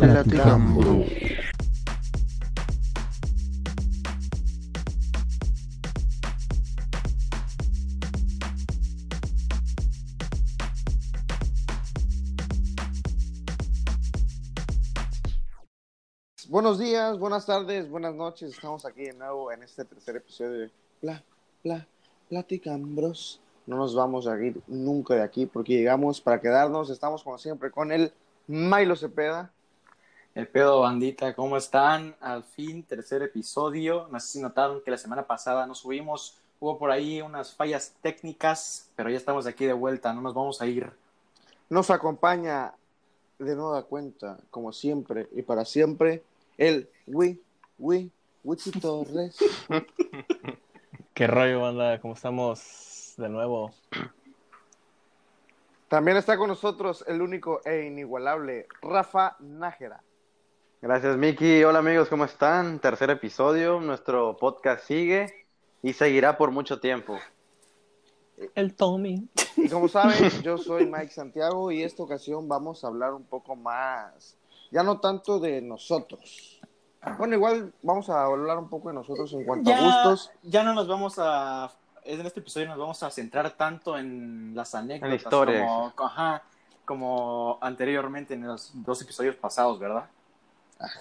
Platicando. Buenos días, buenas tardes, buenas noches. Estamos aquí de nuevo en este tercer episodio de Pla, Pla, Platicambros. No nos vamos a ir nunca de aquí porque llegamos para quedarnos. Estamos como siempre con el Milo Cepeda. El pedo bandita, ¿cómo están? Al fin, tercer episodio. No sé si notaron que la semana pasada no subimos. Hubo por ahí unas fallas técnicas, pero ya estamos aquí de vuelta, no nos vamos a ir. Nos acompaña de nueva cuenta, como siempre y para siempre, el Wi, Wi, Wichi Torres. ¿Qué rollo, banda? ¿Cómo estamos de nuevo? También está con nosotros el único e inigualable Rafa Nájera. Gracias, Miki. Hola, amigos, ¿cómo están? Tercer episodio. Nuestro podcast sigue y seguirá por mucho tiempo. El Tommy. Y como saben, yo soy Mike Santiago y esta ocasión vamos a hablar un poco más, ya no tanto de nosotros. Bueno, igual vamos a hablar un poco de nosotros en cuanto a gustos. ya no nos vamos a. En este episodio nos vamos a centrar tanto en las anécdotas. historia. Como, ajá, como anteriormente en los dos episodios pasados, ¿verdad?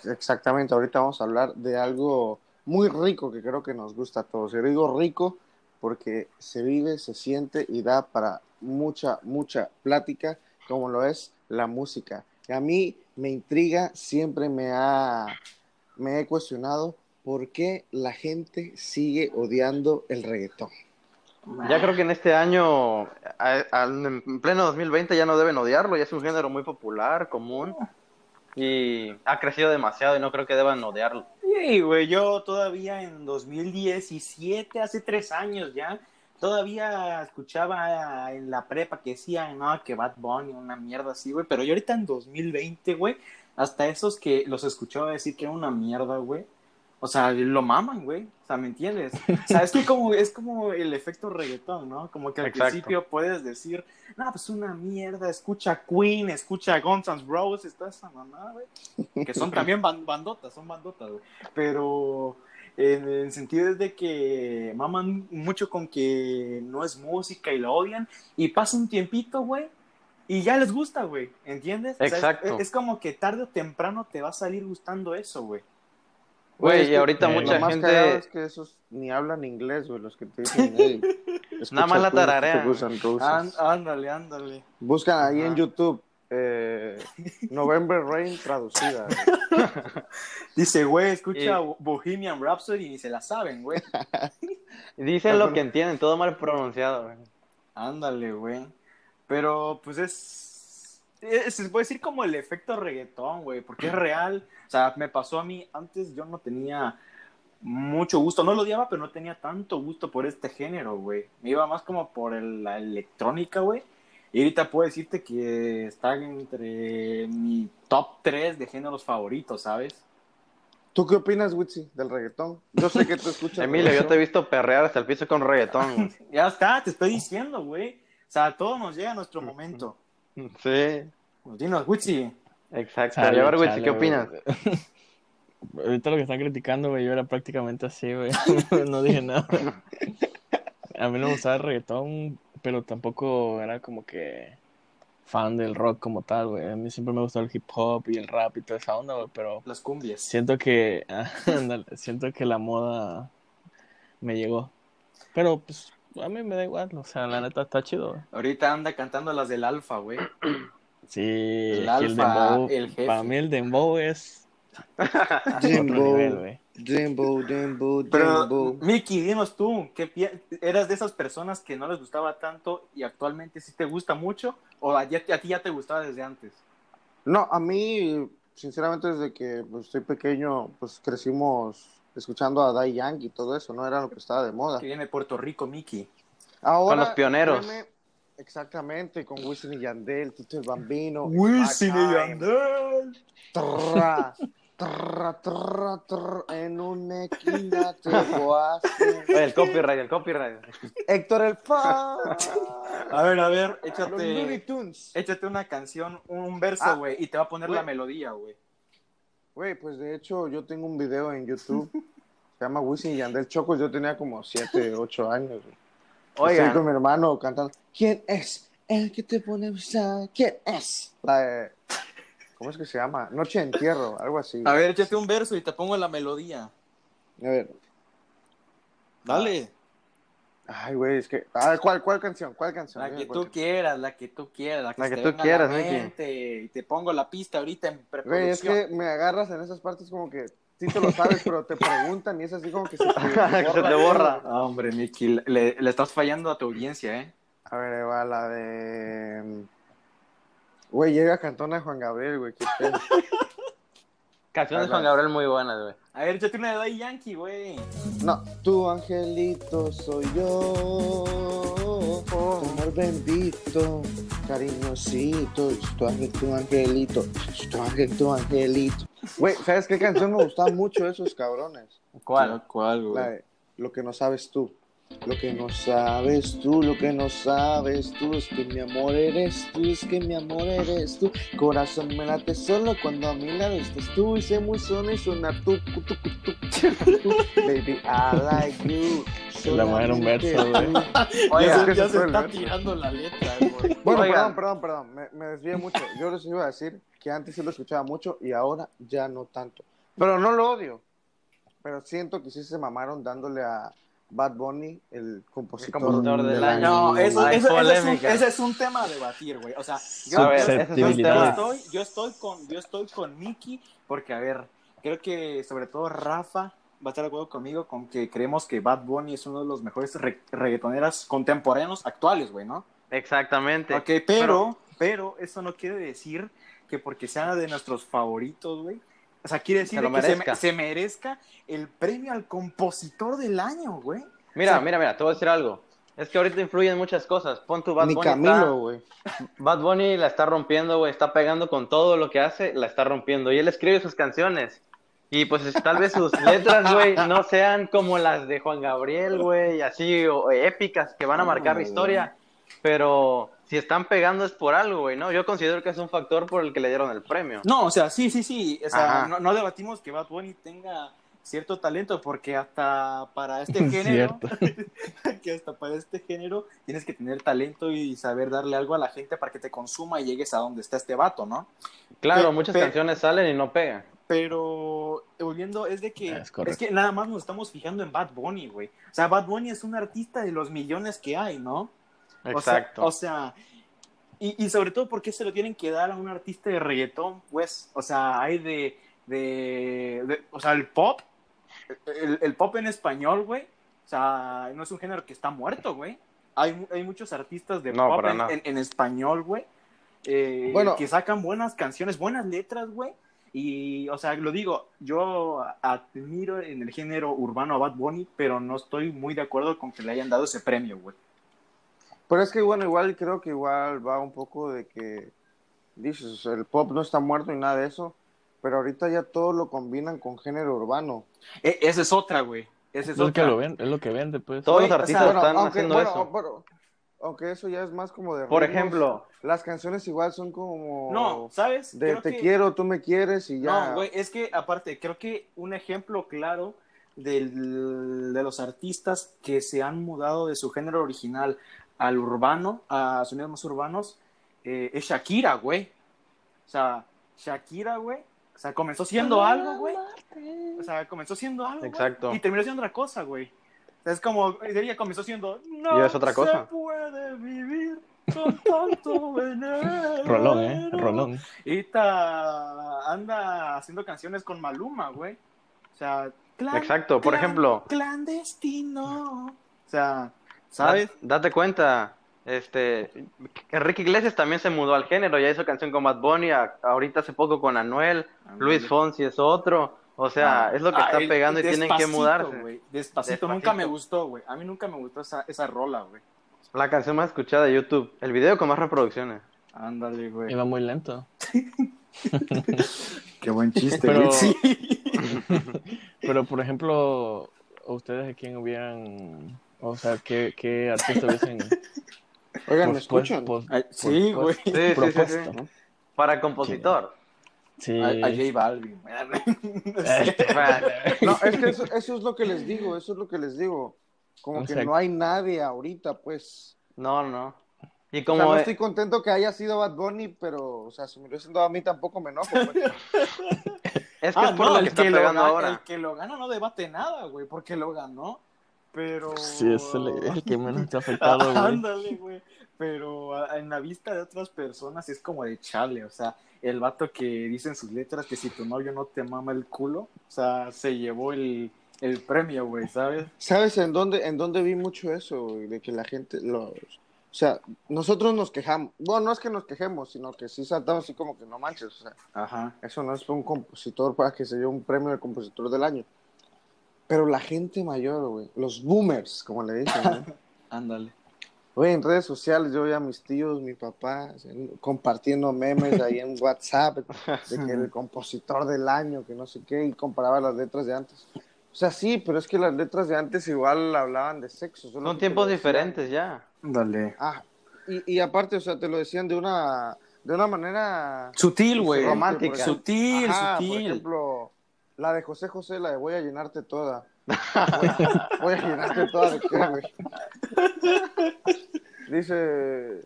Exactamente, ahorita vamos a hablar de algo muy rico que creo que nos gusta a todos. Y digo rico porque se vive, se siente y da para mucha, mucha plática, como lo es la música. Y a mí me intriga, siempre me ha, me he cuestionado por qué la gente sigue odiando el reggaetón. Ya creo que en este año, en pleno 2020, ya no deben odiarlo. Ya es un género muy popular, común. Y ha crecido demasiado y no creo que deban odiarlo. Sí, güey, yo todavía en 2017, hace tres años ya, todavía escuchaba en la prepa que decían, no, que Bad Bunny, una mierda así, güey, pero yo ahorita en 2020, güey, hasta esos que los escuchaba decir que era una mierda, güey, o sea, lo maman, güey, o sea, ¿me entiendes? O sea, es que como, es como el efecto reggaetón, ¿no? Como que al Exacto. principio puedes decir, no, pues una mierda, escucha Queen, escucha Guns N' Roses, toda esa mamada, güey, que son también ban- bandotas, son bandotas, güey pero en el sentido es de que maman mucho con que no es música y lo odian y pasa un tiempito, güey, y ya les gusta, güey, ¿entiendes? O sea, es- Exacto. es, como que tarde o temprano te va a salir gustando eso, güey. Güey, es y que ahorita eh, mucha lo más gente... es que esos ni hablan inglés, güey, los que te dicen, "Hey, Nada más la Queen, tararean. escucha Guns N' Roses". Án- ándale, ándale. Buscan ahí en. YouTube eh, November Rain traducida. güey. Dice, güey, escucha Y- Bohemian Rhapsody y ni se la saben, güey. Dicen lo que entienden, todo mal pronunciado. güey. Ándale, güey. Pero, pues es, es- Se puede decir como el efecto reggaetón, güey, porque es real. O sea, me pasó a mí. Antes yo no tenía mucho gusto. No lo odiaba, pero no tenía tanto gusto por este género, güey. Me iba más como por el- la electrónica, güey. Y ahorita puedo decirte que está entre mi top 3 de géneros favoritos, ¿sabes? ¿Tú qué opinas, Witsi, del reggaetón? Yo sé que tú escuchas. Emilio, yo te he visto perrear hasta el piso con reggaetón. Ya está, te estoy diciendo, güey. O sea, todo nos llega a nuestro momento. Sí, Pues dinos, Witsi. exacto. Chale, a ver, ¿qué opinas? güey. Ahorita lo que están criticando, güey, yo era prácticamente así, güey. No dije nada. A mí no me gustaba el reggaetón, pero tampoco era como que fan del rock como tal, güey. A mí siempre me gustó el hip hop y el rap y toda esa onda, güey, pero Las cumbias. siento que, siento que la moda me llegó. Pero, pues, a mí me da igual, o sea, la neta está chido, güey. Ahorita anda cantando las del Alfa, güey. Sí, El el, alfa, dembow, el jefe. para mí el dembow es nivel, güey. Jimbo, Jimbo, Pero, Jimbo. Miki, dinos tú, ¿qué pi- ¿eras de esas personas que no les gustaba tanto y actualmente sí te gusta mucho? ¿O a ti ya te gustaba desde antes? No, a mí, sinceramente, desde que pues, estoy pequeño, pues crecimos escuchando a Dai Yankee y todo eso, no era lo que estaba de moda. Que viene de Puerto Rico, Miki. Ahora, Con los pioneros. créeme, exactamente, con Wisin y Yandel, Tito el Bambino. Wisin y Yandel. Trrra, trrra, trrra, trrra, en una esquina te voy a hacer. Oye, el copyright, el copyright. Héctor el Fa. A ver, a ver, Los Looney échate, Tunes. échate una canción, un verso, Ah, güey, y te va a poner la melodía, güey. Güey, pues de hecho yo tengo un video en YouTube. Se llama Wisin y Yandel Chocos. Yo tenía como 7, 8 años. güey. Estoy Oigan, con mi hermano cantando. ¿Quién es el que te pone a besar? ¿Quién es? La de- ¿Cómo es que se llama? Noche de entierro, algo así. A ver, échate un verso y te pongo la melodía. A ver. Dale. Ay, güey, es que. A ver, ¿cuál, cuál canción? ¿Cuál canción? La que tú quieras, la que tú quieras, la que, La que te tú a quieras, la Miki. mente, Y te pongo la pista ahorita en canción. Güey, es preproducción. que me agarras en esas partes como que sí te lo sabes, pero te preguntan y es así como que se te que se te borra. Ah, hombre, Miki, le, le estás fallando a tu audiencia, ¿eh? A ver, va la de. Güey, llega Cantona de Juan Gabriel, güey. Qué pedo. Canciones de Juan Gabriel muy buenas, güey. A ver, échate una de Daddy Yankee, güey. No, tu angelito soy yo. Tu amor bendito, cariñosito. Tu ángel, tu angelito. Tu ángel, tu angelito. Güey, ¿sabes qué canción me gustaba mucho de esos cabrones? ¿Cuál? ¿Cuál, güey? La de Lo que no sabes tú. Lo que no sabes tú, lo que no sabes tú, es que mi amor eres tú, es que mi amor eres tú. Corazón me late solo cuando a mi lado estás tú y sé muy solo y suena tú, tu, tu, tu, tu. Baby, I like you. La madre un verso, güey. tú. Oigan, Ya que ya se está verso. tirando la letra, güey. Bueno, Oigan. perdón, perdón, perdón, me, me desvié mucho. Yo les iba a decir que antes sí lo escuchaba mucho y ahora ya no tanto. Pero no lo odio. Pero siento que sí se mamaron dándole a Bad Bunny el compositor, compositor del año. No, eso, Hay eso- eso es un, ese es un tema a debatir, güey. O sea, yo, A ver, es un yo estoy, yo estoy con, yo estoy con Miki, porque a ver, creo que sobre todo Rafa va a estar de acuerdo conmigo con que creemos que Bad Bunny es uno de los mejores re- reggaetoneras contemporáneos actuales, güey, ¿no? Exactamente. Ok, pero, pero eso no quiere decir que porque sea de nuestros favoritos, güey. O sea, quiere decir Se que se, merezca. me- se merezca el premio al compositor del año, güey. Mira, mira, mira, te voy a decir algo. Es que ahorita influyen muchas cosas. Pon tu Bad Ni Bunny. Camilo, güey. Bad Bunny la está rompiendo, güey. Está pegando con todo lo que hace, la está rompiendo. Y él escribe sus canciones. Y pues tal vez sus letras, güey, no sean como las de Juan Gabriel, güey, así o épicas que van a marcar la historia. Pero si están pegando es por algo, güey, ¿no? Yo considero que es un factor por el que le dieron el premio. No, o sea, sí, sí, sí. O sea, no, no debatimos que Bad Bunny tenga cierto talento, porque hasta para este género, que hasta para este género tienes que tener talento y saber darle algo a la gente para que te consuma y llegues a donde está este vato, ¿no? Claro, Pe- muchas canciones salen y no pegan. Pero volviendo, es de que es que nada más nos estamos fijando en Bad Bunny, güey. O sea, Bad Bunny es un artista de los millones que hay, ¿no? O sea- Exacto. O sea, y, y sobre todo porque se lo tienen que dar a un artista de reggaetón, pues, o sea, hay de, de, de- o sea, el pop, el, el pop en español, güey, o sea, no es un género que está muerto, güey. Hay, mu- hay muchos artistas de No, pop en español, güey, eh, Bueno. que sacan buenas canciones, buenas letras, güey. Y, o sea, lo digo, yo admiro en el género urbano a Bad Bunny, pero no estoy muy de acuerdo con que le hayan dado ese premio, güey. Pero es que bueno, igual creo que igual va un poco de que dices, el pop no está muerto ni nada de eso, pero ahorita ya todo lo combinan con género urbano. E- esa es otra, güey. Esa es Es lo que otra. lo ven, es lo que vende, pues. Todos los o artistas sea, están aunque, haciendo bueno, eso. bueno, aunque eso ya es más como de Por ritmos, ejemplo, las canciones igual son como No, ¿sabes? de Creo te que- quiero, tú me quieres y ya. No, güey, es que aparte, creo que un ejemplo claro del- de los artistas que se han mudado de su género original al urbano, a sonidos más urbanos, eh, es Shakira, güey. O sea, Shakira, güey. O sea, comenzó siendo algo, güey. O sea, comenzó siendo algo. Exacto. y terminó siendo otra cosa, güey. O sea, es como, ella comenzó siendo. No Y es otra cosa. se puede vivir con tanto veneno. Rolón, ¿eh? Rolón. Y ta- anda haciendo canciones con Maluma, güey. O sea, clan- Exacto, por clan- ejemplo. Clandestino. O sea, ¿sabes? Da- Date cuenta, este, Enrique Iglesias también se mudó al género, ya hizo canción con Bad Bunny, a- ahorita hace poco con Anuel, Luis Fonsi es otro, o sea, Ah, es lo que ah, está el- pegando y tienen que Despacito, mudarse. güey, Despacito, Despacito. nunca me gustó, güey. A mí nunca me gustó esa, esa rola, güey. La canción más escuchada de YouTube, el video con más reproducciones. Ándale, güey. Iba muy lento. Qué buen chiste, Pero- güey. Sí. Pero, por ejemplo, ¿ustedes a quién hubieran... O sea, ¿qué, qué artista hubiesen... Oigan, ¿me pos- pos- escuchan? pos- sí, pos- güey. Sí, sí, sí, sí. ¿no? Para compositor. Sí. A, a J Balvin. No, es que eso, eso es lo que les digo, eso es lo que les digo. Como O que sea, no hay nadie ahorita, pues. No, no. Y O sea, como no estoy contento que haya sido Bad Bunny, pero, o sea, si me lo hubiesen dado a mí tampoco me enojo. pues. es que Ah, es por no, lo que está que lo pegando gana- ahora. El que lo gana no debate nada, güey, porque lo ganó. Pero. Sí, es el, el que menos te ha afectado, güey. Ándale, güey. Pero a- en la vista de otras personas es como de chale, o sea, el vato que dice en sus letras que si tu novio no te mama el culo, o sea, se llevó el, el premio, güey, ¿sabes? ¿Sabes en dónde, en dónde vi mucho eso? güey? De que la gente, los, o sea, nosotros nos quejamos. Bueno, no es que nos quejemos, sino que sí saltamos así como que no manches. O sea, Ajá. eso no es para un compositor para que se lleve un premio de compositor del año. Pero la gente mayor, güey, los boomers, como le dicen, ¿no? Ándale. Güey, en redes sociales yo veía a mis tíos, mi papá, compartiendo memes ahí en WhatsApp de que el compositor del año, que no sé qué, y comparaba las letras de antes. O sea, sí, pero es que las letras de antes igual hablaban de sexo. Son tiempos diferentes ya. Ándale. Ah, y, y aparte, o sea, te lo decían de una, de una manera Sutil, güey. Romántica. por. Sutil, Ajá, Por sutil. ejemplo, la de José José, la de voy a llenarte toda. Voy, voy a llenarte toda de qué, güey. Dice,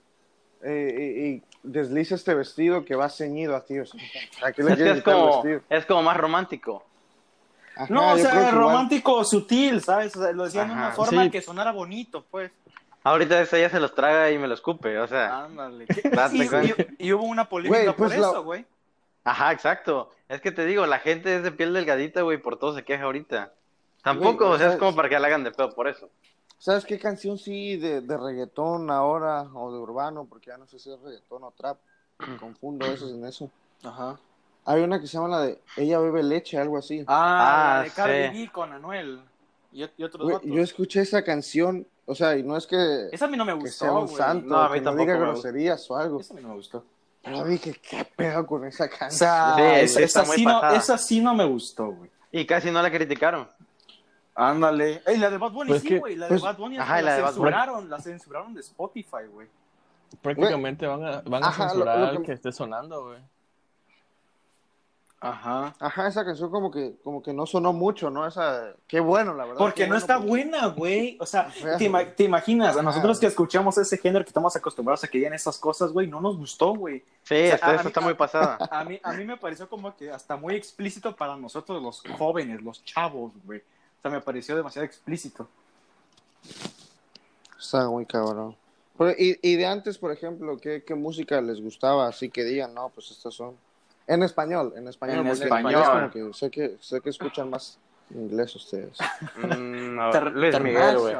eh, y, y desliza este vestido que va ceñido a ti. O sea, ¿para qué le Es que como, es como más romántico. Ajá, No, o sea, igual- romántico, sutil, ¿sabes? O sea, lo decían de una Ajá, forma sí. que sonara bonito, pues. Ahorita esa ya se los traga y me lo escupe, o sea. Ándale. Date Y, cuenta. y- y hubo una polémica Güey, pues por la- eso, güey. Ajá, exacto. Es que te digo, la gente es de piel delgadita, güey, por todo se queja ahorita. Tampoco, Güey, o sea, es como para que la hagan de pedo por eso. ¿Sabes qué canción sí de, de reggaetón ahora o de urbano? Porque ya no sé si es reggaetón o trap. Me confundo a veces en eso. Ajá. Hay una que se llama la de Ella bebe leche, algo así. Ah, Ah, la de Cardi sí. B con Anuel. Y, y otros Güey, yo escuché esa canción, o sea, y no es que, Esa a mí no me que gustó, sea un güey. santo, No, a mí que no tampoco diga me gusta. groserías o algo. Esa a mí no me gustó. Pero dije, ¿qué pedo con esa O canción? sea, Sí, esa, sí, esa no, esa sí no me gustó, güey. Y casi no la criticaron. Ándale. Ey, la de Bad Bunny Pues sí, güey. La pues- de Bad Bunny Ajá, la la, de Bad Bunny. censuraron. La censuraron de Spotify, güey. Prácticamente van a, van a Ajá, censurar lo que esté sonando, güey. Ajá. Ajá, esa canción como que, como que no sonó mucho, ¿no? Esa, qué bueno, la verdad. Porque no bueno, está porque- buena, güey. O sea, te, ima- te imaginas, a nosotros que escuchamos ese género que estamos acostumbrados a que digan esas cosas, güey, no nos gustó, güey. Sí, sea, esta, a esta mí- está muy pasada. A mí, a mí me pareció como que hasta muy explícito para nosotros los jóvenes, los chavos, güey. O sea, me pareció demasiado explícito. Está muy cabrón. Pero, y, y de antes, por ejemplo, ¿qué, ¿qué música les gustaba? Así que digan, no, pues estas son... En español, en español. En español. inglés como que sé que sé que escuchan más inglés ustedes. Mm, no, Ter- Luis Miguel, güey.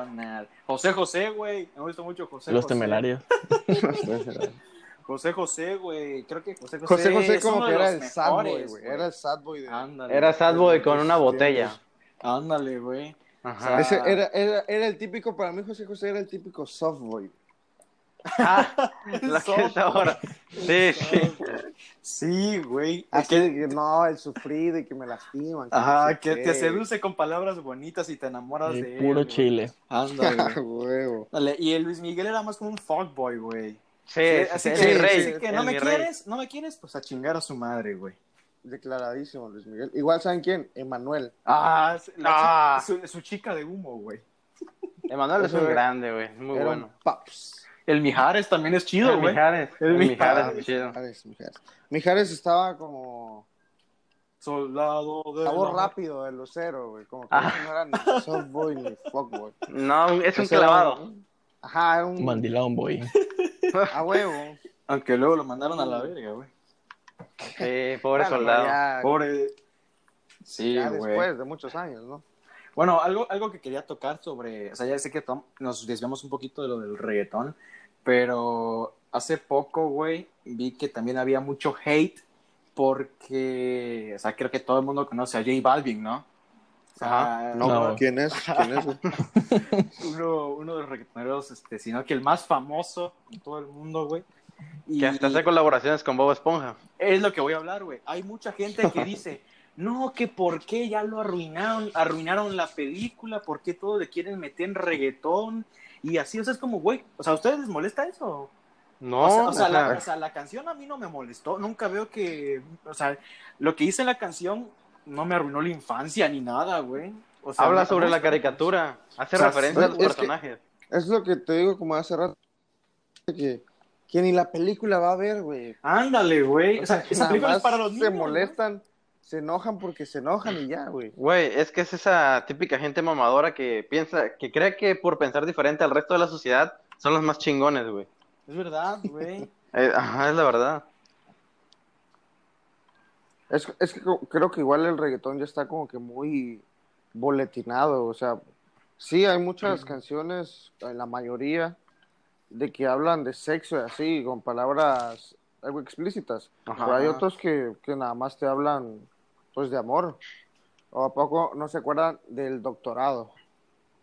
José José, güey. Me gusta mucho José Los José. temerarios. José José, güey. Creo que José José. José José es como uno que era el sad boy, güey. Era el sad boy de... Ándale. Era sad boy con una botella. Ándale, güey. Ajá. Ese era, era, era el típico, para mí José José era el típico soft boy. Ah, la que es ahora. Sí, sí. Sí, güey. Así Que- no, el sufrido y que me lastiman. que no Ajá, sé que qué. te seduce con palabras bonitas y te enamoras de él. puro chile. Ándale, Ah, güey. huevo. Dale, Y el Luis Miguel era más como un fuckboy, güey. Sí, Sí, sí, así que, rey. así que no me rey. quieres, no me quieres, pues a chingar a su madre, güey. Declaradísimo, Luis Miguel. Igual, ¿saben quién? Emanuel. Ah, la Ah. chica- su, su chica de humo, güey. Emanuel es un grande, güey. Es muy Era bueno. un paps. El Mijares también es chido, El güey. Mijares. El Mijares. Mijares, es chido. Mijares, Mijares. Mijares estaba como... Soldado de Sabor la- rápido, el lucero, güey. Como que Ah. no era ni soft boy ni fuck boy. No, es un era clavado. Ajá, era un... Mandilón, boy. A huevo. Aunque luego lo mandaron a la verga, güey. Sí, pobre soldado. Ya, Pobre. Sí, ya güey. después de muchos años, ¿no? Bueno, algo, algo que quería tocar sobre, o sea, ya sé que tom- nos desviamos un poquito de lo del reggaetón, pero hace poco, güey, vi que también había mucho hate porque, o sea, creo que todo el mundo conoce a J Balvin, ¿no? O sea, No, No. ¿quién es? ¿Quién es? uno, uno de los reggaetoneros, este, sino que el más famoso en todo el mundo, güey. Y Que hasta hace colaboraciones con Bob Esponja. es lo que voy a hablar, güey. Hay mucha gente que dice, no, que por qué ya lo arruinaron, arruinaron la película, por qué todo le quieren meter en reggaetón y así, o sea, es como, güey, o sea, ¿a ustedes les molesta eso? No, o sea, o sea, la, sea, o sea, la canción a mí no me molestó. Nunca veo que. O sea, lo que hice en la canción no me arruinó la infancia ni nada, güey. O sea, habla sobre la caricatura, hace O sea, referencia a los personajes. Es lo que te digo como hace rato. Que, que ni la película va a ver, güey. Ándale, güey. O sea, que esa película es para los niños. Se molestan, se enojan porque se enojan y ya, güey. Güey, es que es esa típica gente mamadora que piensa, que cree que por pensar diferente al resto de la sociedad son los más chingones, güey. Es verdad, güey. Eh, ajá, es la verdad. Es, es que creo que igual el reggaetón ya está como que muy boletinado, o sea, sí hay muchas canciones, en la mayoría, de que hablan de sexo y así, con palabras algo explícitas, Ajá. pero hay otros que, que nada más te hablan, pues, de amor. ¿O a poco no se acuerdan del doctorado?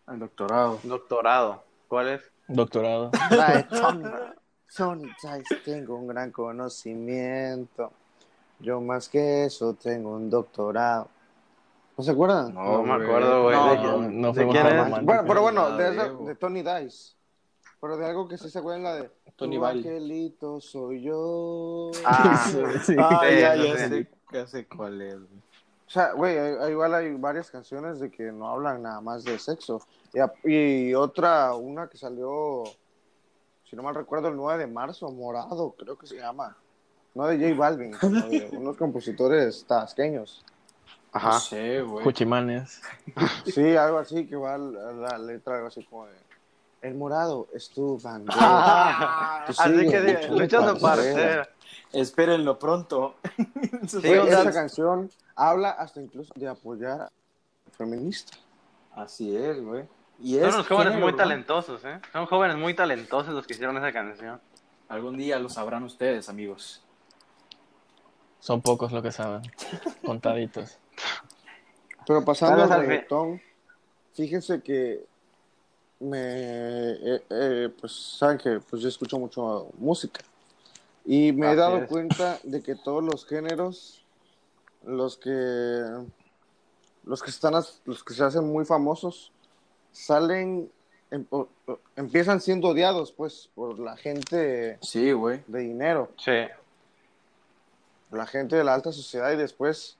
El doctorado. Doctorado. ¿Cuál es? Doctorado. Tony. Tony Dice, tengo un gran conocimiento. Yo más que eso tengo un doctorado. ¿No se acuerdan? No, me güey. acuerdo, güey. No, ¿De, no, de. Bueno, pero bueno, de, Tony Dice. Pero de algo que sí se acuerdan, la de Tony Tu angelito soy yo. Ah, Sí. Ah, Sí, ya, ya sí. Ya sé cuál es, güey. O sea, güey, hay- igual hay varias canciones de que no hablan nada más de sexo. Y, y otra, una que salió, si no mal recuerdo, el 9 de marzo, Morado, creo que se llama. No de J Balvin, sino de unos compositores tasqueños. No Ajá. sé, güey. Cuchimanes. Sí, algo así, que va la, la letra, algo así como de... El morado es tu bandera. Ah, Así que de- parcero. parcero. Espérenlo pronto. Sí, esa canción habla hasta incluso de apoyar a feminista. Así es, güey. Y Son es unos jóvenes género muy talentosos, ¿eh? Son jóvenes muy talentosos los que hicieron esa canción. Algún día lo sabrán ustedes, amigos. Son pocos lo que saben. Contaditos. Pero pasando al reggaetón, fíjense que me, eh, eh, pues saben que pues yo escucho mucho música y me he dado es. cuenta de que todos los géneros, los que los que están los que se hacen muy famosos salen em- empiezan siendo odiados pues por la gente Sí, güey. de dinero Sí. la gente de la alta sociedad y después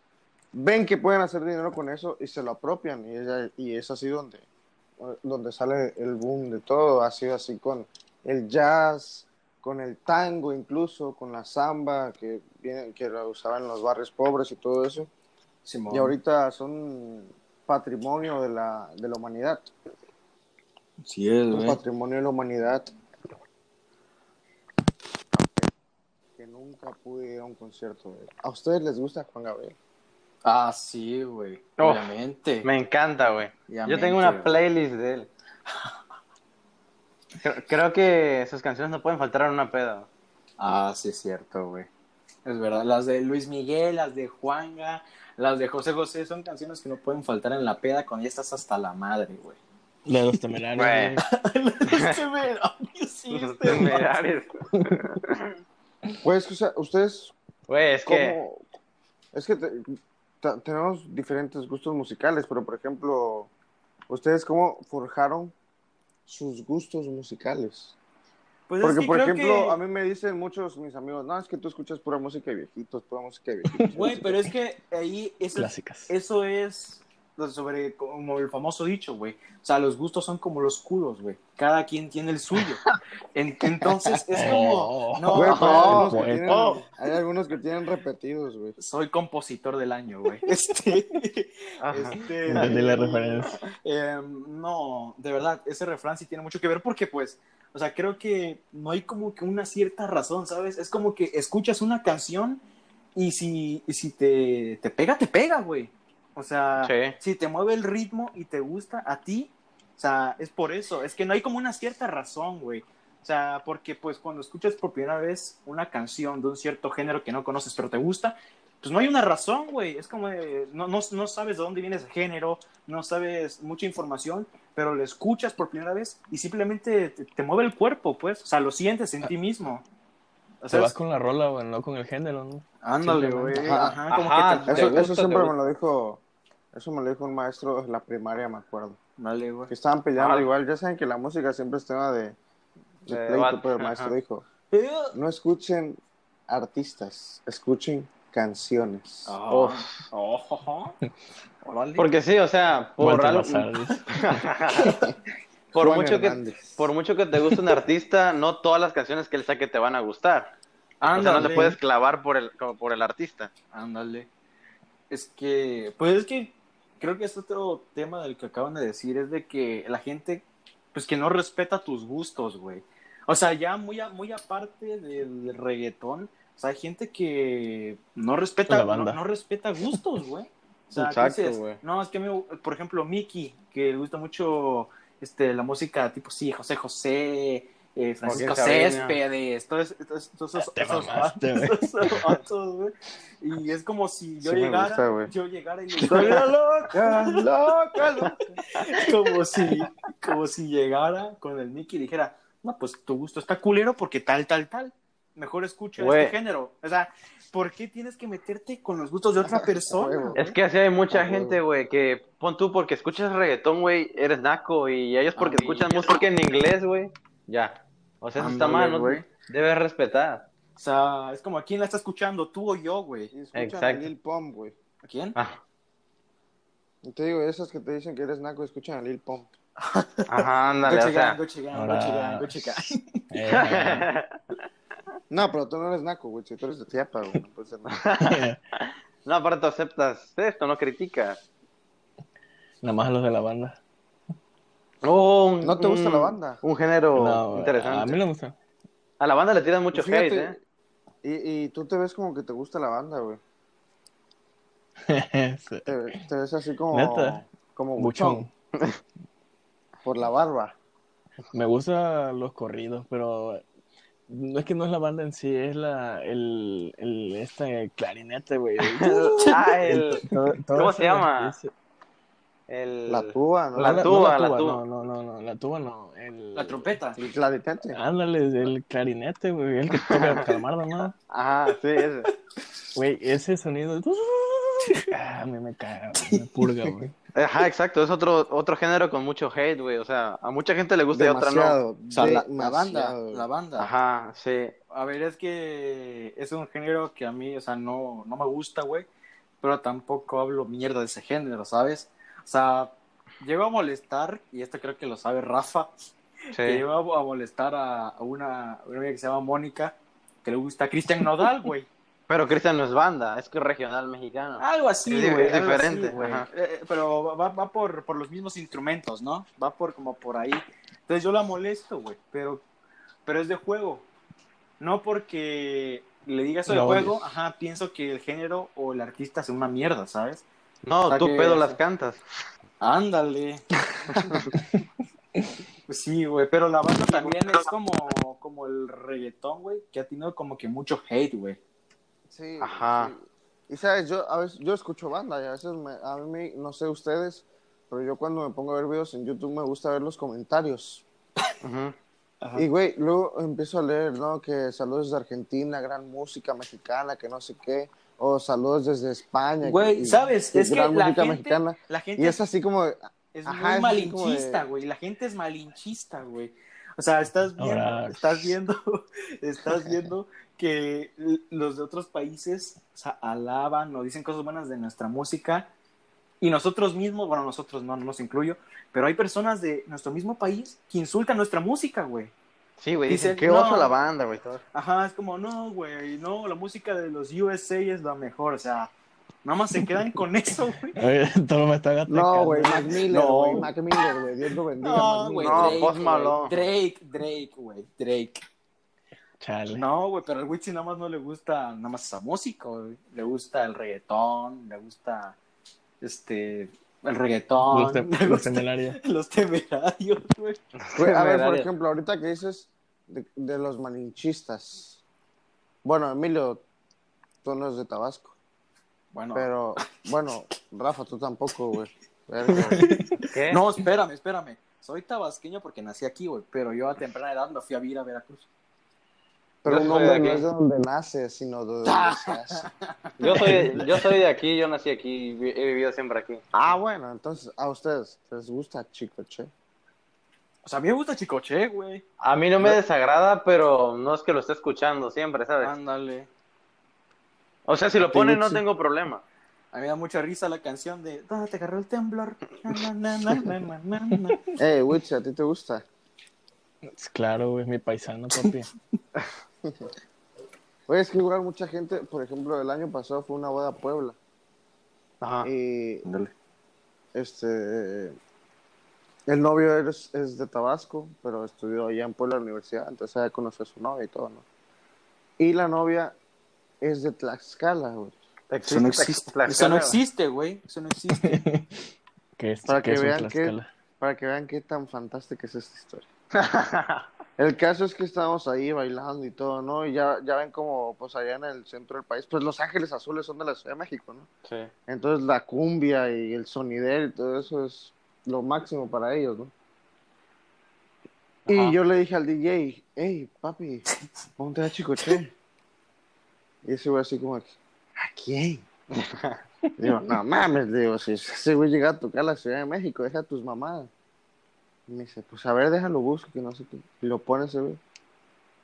ven que pueden hacer dinero con eso y se lo apropian y, ella- y es así donde, donde sale el boom de todo, ha sido así con el jazz, con el tango incluso, con la samba que, viene, que la usaban en los barrios pobres y todo eso Simón. y ahorita son patrimonio de la, de la humanidad, Sí es, un güey. patrimonio de la humanidad que nunca pude ir a un concierto de él. ¿A ustedes les gusta Juan Gabriel? Ah, sí, güey. Oh, Obviamente. Me encanta, güey. Yo tengo una güey. playlist de él. Creo, que sus canciones no pueden faltar en una peda. Ah, sí es cierto, güey. Es verdad. Las de Luis Miguel, las de Juanga, las de José José son canciones que no pueden faltar en la peda cuando ya estás hasta la madre, güey. De los temerarios. Güey. güey. Me- ay, sí, Los este temerarios. Pues, o sea, ustedes, Güey, es que. Es que te- tenemos diferentes gustos musicales, pero por ejemplo, ¿ustedes cómo forjaron sus gustos musicales? Pues es Porque, que por creo ejemplo, que- a mí me dicen muchos mis amigos, no, es que tú escuchas pura música de viejitos, pura música de viejitos. Güey, pero es que ahí eso, Clásicas. eso es sobre como el famoso dicho, güey. O sea, los gustos son como los culos, güey. Cada quien tiene el suyo. En- entonces es como Oh. no, Güey, pero hay, Oh, algunos que pues. tienen, Oh. hay algunos que tienen repetidos, güey. soy compositor del año, güey. Este, este, Entendí la referencia. Eh, no, de verdad, ese refrán sí tiene mucho que ver porque, pues, o sea, creo que no hay como que una cierta razón, ¿sabes? Es como que escuchas una canción y si, y si te, te pega, te pega, güey. O sea, Sí. si te mueve el ritmo y te gusta a ti, o sea, es por eso. Es que no hay como una cierta razón, güey. O sea, porque pues cuando escuchas por primera vez una canción de un cierto género que no conoces pero te gusta, pues no hay una razón, güey. Es como, de- no, no, no sabes de dónde viene ese género, no sabes mucha información, pero lo escuchas por primera vez y simplemente te, te mueve el cuerpo, pues. O sea, lo sientes en ti mismo. O Te sea, vas con la rola, güey, no con el género, ¿no? ándale, güey. Ajá, Ajá, como ajá, que te, Eso, te eso siempre te me lo dijo, eso me lo dijo un maestro de la primaria, me acuerdo. Dale, güey. Que estaban peleando Ah. igual, ya saben que la música siempre es tema de, de De pleito, pero el maestro ajá. dijo, No escuchen artistas, escuchen canciones. Oh, oh, oh. Porque sí, o sea, por algo. por Juan mucho que por mucho que te guste un artista, no todas las canciones que él saque te van a gustar. O sea, no Ándale. te puedes clavar por el por el artista. Ándale. Es que, pues es que creo que es otro tema del que acaban de decir, es de que la gente, pues que no respeta tus gustos, güey. O sea, ya muy, a- muy aparte del reggaetón, o sea, hay gente que no respeta, La no, banda. no respeta gustos, güey. O sea, Exacto, güey. no, es que a mí, por ejemplo, Mickey, que le gusta mucho este, la música tipo, sí, José José, eh, Francisco. Céspedes, todos, esos. Y es como si yo Sí llegara, gusta, yo llegara y le dijera, loca, loca, loca. como si, como si llegara con el Nicky y dijera, no, pues tu gusto está culero porque tal, tal, tal. Mejor escucha este género. O sea, ¿por qué tienes que meterte con los gustos de otra persona? Es que así hay mucha gente, güey, que pon tú porque escuchas reggaetón, güey, eres naco y ellos porque escuchan música en inglés, güey, ya. O sea, eso está mal, ¿no? güey. Debes respetar. O sea, es como a quién la está escuchando, tú o yo, güey. Y escuchan a Exacto. Lil Pump, güey. ¿A quién? Ah, Te digo, esos que te dicen que eres naco, escuchan a Lil Pump. Ajá, ándale, o Gucci gang, sea. Gucci gang, Gucci gang. Eh, No, pero tú no eres naco, güey. Si tú eres de Tiapa, güey. No puedes ser naco. No, aparte aceptas esto, no criticas. Nada más los de la banda. Oh, un- ¿No te gusta un- la banda? Un género No, interesante. a mí no me gusta. A la banda le tiran mucho Fíjate, hate, ¿eh? Y, y tú te ves como que te gusta la banda, güey. Sí. Te, te ves así como. ¿Neta? Como Buchón. buchón. Por la barba. Me gustan los corridos, pero no es que no es la banda en sí, es la el, el este clarinete, güey. ah, el, Todo- todo ¿Cómo se llama? ese- el... La tuba, ¿no? La tuba, no la tuba. No, no, no, no, la tuba no. El, La trompeta. El clarinete. Ándale, el clarinete, güey, el que toca calamardo, ¿no? Ajá, sí, ese. Güey, ese sonido. Ah, a mí me caga, me purga, güey. Ajá, exacto, es otro, otro género con mucho hate, güey. O sea, a mucha gente le gusta y a otra no. Demasiado. O sea, la, la banda, la banda. Ajá, sí. A ver, es que es un género que a mí, o sea, no, no me gusta, güey. Pero tampoco hablo mierda de ese género, ¿sabes? O sea, llego a molestar, y esto creo que lo sabe Rafa, que Sí. llego a a molestar a, a una, una amiga que se llama Mónica, que le gusta Cristian Nodal, güey. Pero Cristian no es banda, es que es regional mexicano. Algo así, güey. es así, diferente, güey. Eh, eh, pero va, va por, por los mismos instrumentos, ¿no? Va por como por ahí. Entonces yo la molesto, güey. Pero, pero es de juego. No porque le diga eso de juego, ajá, pienso que el género o el artista es una mierda, ¿sabes? No, O sea tú que- pedo las cantas. Ándale. Pues sí, güey, pero la banda también es como, como el reggaetón, güey, que ha tenido como que mucho hate, güey. Sí, Ajá. sí. Y sabes, yo a veces yo escucho banda y a veces me- a mí, no sé ustedes, pero yo cuando me pongo a ver videos en YouTube me gusta ver los comentarios. Ujú. Y güey, luego empiezo a leer, ¿no? Que saludos desde Argentina, gran música mexicana, que no sé qué, o saludos desde España. Güey, y- ¿sabes? y Es que la gente, mexicana. la gente Y es así como, de, Es Ajá, muy es malinchista, de- güey. La gente es malinchista, güey. O sea, estás viendo, Ahora- estás viendo, estás viendo que los de otros países o sea, alaban o dicen cosas buenas de nuestra música y nosotros mismos, bueno, nosotros no, no nos incluyo, pero hay personas de nuestro mismo país que insultan nuestra música, güey. Sí, güey, Dicen, qué no. oso la banda, güey. todo. Ajá, es como, no, güey, no, la música de los USA es la mejor, o sea, nada más se quedan con eso, güey. Todo me está no, güey, Mac Miller, No. güey, Mac Miller, güey, Dios lo bendiga. No, güey. No, Drake. Drake, Drake, güey, Drake. Chale. No, güey, pero al Witsi nada más no le gusta nada más esa música, güey. Le gusta el reggaetón, le gusta este el reggaetón, Los, te- los gusta temerarios. los temerarios, güey. Güey, a ver, por ejemplo, ahorita que dices de, de los malinchistas. Bueno, Emilio, tú no eres de Tabasco. Bueno, Pero, bueno, Rafa, tú tampoco, güey. ¿Qué? no, espérame, espérame. Soy tabasqueño porque nací aquí, güey, pero yo a temprana edad me fui a vivir a Veracruz. Pero Yo un hombre no es de donde nace, sino de donde se hace. Yo soy, yo soy de aquí, yo nací aquí, he vivido siempre aquí. Ah, bueno, entonces, a ustedes, ¿les gusta Chicoche? O sea, a mí me gusta Chicoche, güey. A mí no me desagrada, pero no es que lo esté escuchando siempre, ¿sabes? Ándale. O sea, si lo ponen no tengo problema. A mí me da mucha risa la canción de ¿Dónde te agarró el temblor? Na, na. Eh, Witch, ¿a ti te gusta? Claro, güey, mi paisano, papi. Oye, es que igual mucha gente, por ejemplo, el año pasado fue una boda a Puebla. Ajá. Y Ándale. este el novio es, es de Tabasco, pero estudió allá en Puebla en la universidad, entonces ya conoció a su novia y todo, ¿no? Y la novia es de Tlaxcala, güey. Eso no existe. Eso no existe, güey. Eso no existe. Que es, Para que que es un vean que- Tlaxcala. Para que vean qué tan fantástica es esta historia. El caso es que estábamos ahí bailando y todo, ¿no? Y ya, ya ven como, pues allá en el centro del país, pues Los Ángeles Azules son de la Ciudad de México, ¿no? Sí. Entonces la cumbia y el sonidero y todo eso es lo máximo para ellos, ¿no? Ajá. Y yo le dije al DJ, hey, papi, ponte a Chicoche. Y ese güey así como, ¿a quién? digo, no mames, digo, si ese güey llega a tocar a la Ciudad de México, deja a tus mamadas. Me dice, pues a ver, déjalo busco, que no sé qué. Y lo pone ese güey.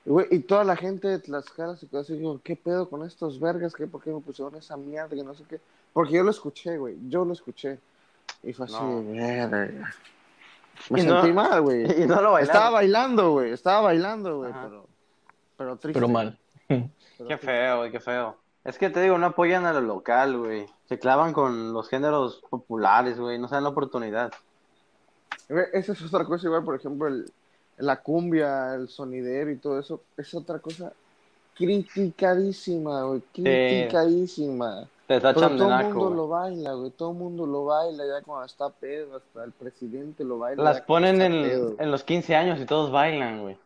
Y, güey, y toda la gente de Tlaxcala se quedó así, digo, ¿qué pedo con estos vergas? ¿Qué? ¿Por qué me pusieron esa mierda? Que no sé qué. Porque yo lo escuché, güey, yo lo escuché. Y fue así, No. verga. Me Y no- sentí mal, güey. Y no lo Estaba bailaron. bailando, güey, estaba bailando, güey, pero, pero triste. Pero mal. Pero Qué triste. feo, güey, qué feo. Es que te digo, no apoyan a lo local, güey. Se clavan con los géneros populares, güey. No se dan la oportunidad. Esa es otra cosa, igual, por ejemplo, el, la cumbia, el sonidero y todo eso, es otra cosa criticadísima, güey, criticadísima. Te Pero todo el mundo güey. lo baila, güey, todo el mundo lo baila, ya cuando está pedo, hasta el presidente lo baila. Las ponen en, pedo. en los 15 años y todos bailan, güey.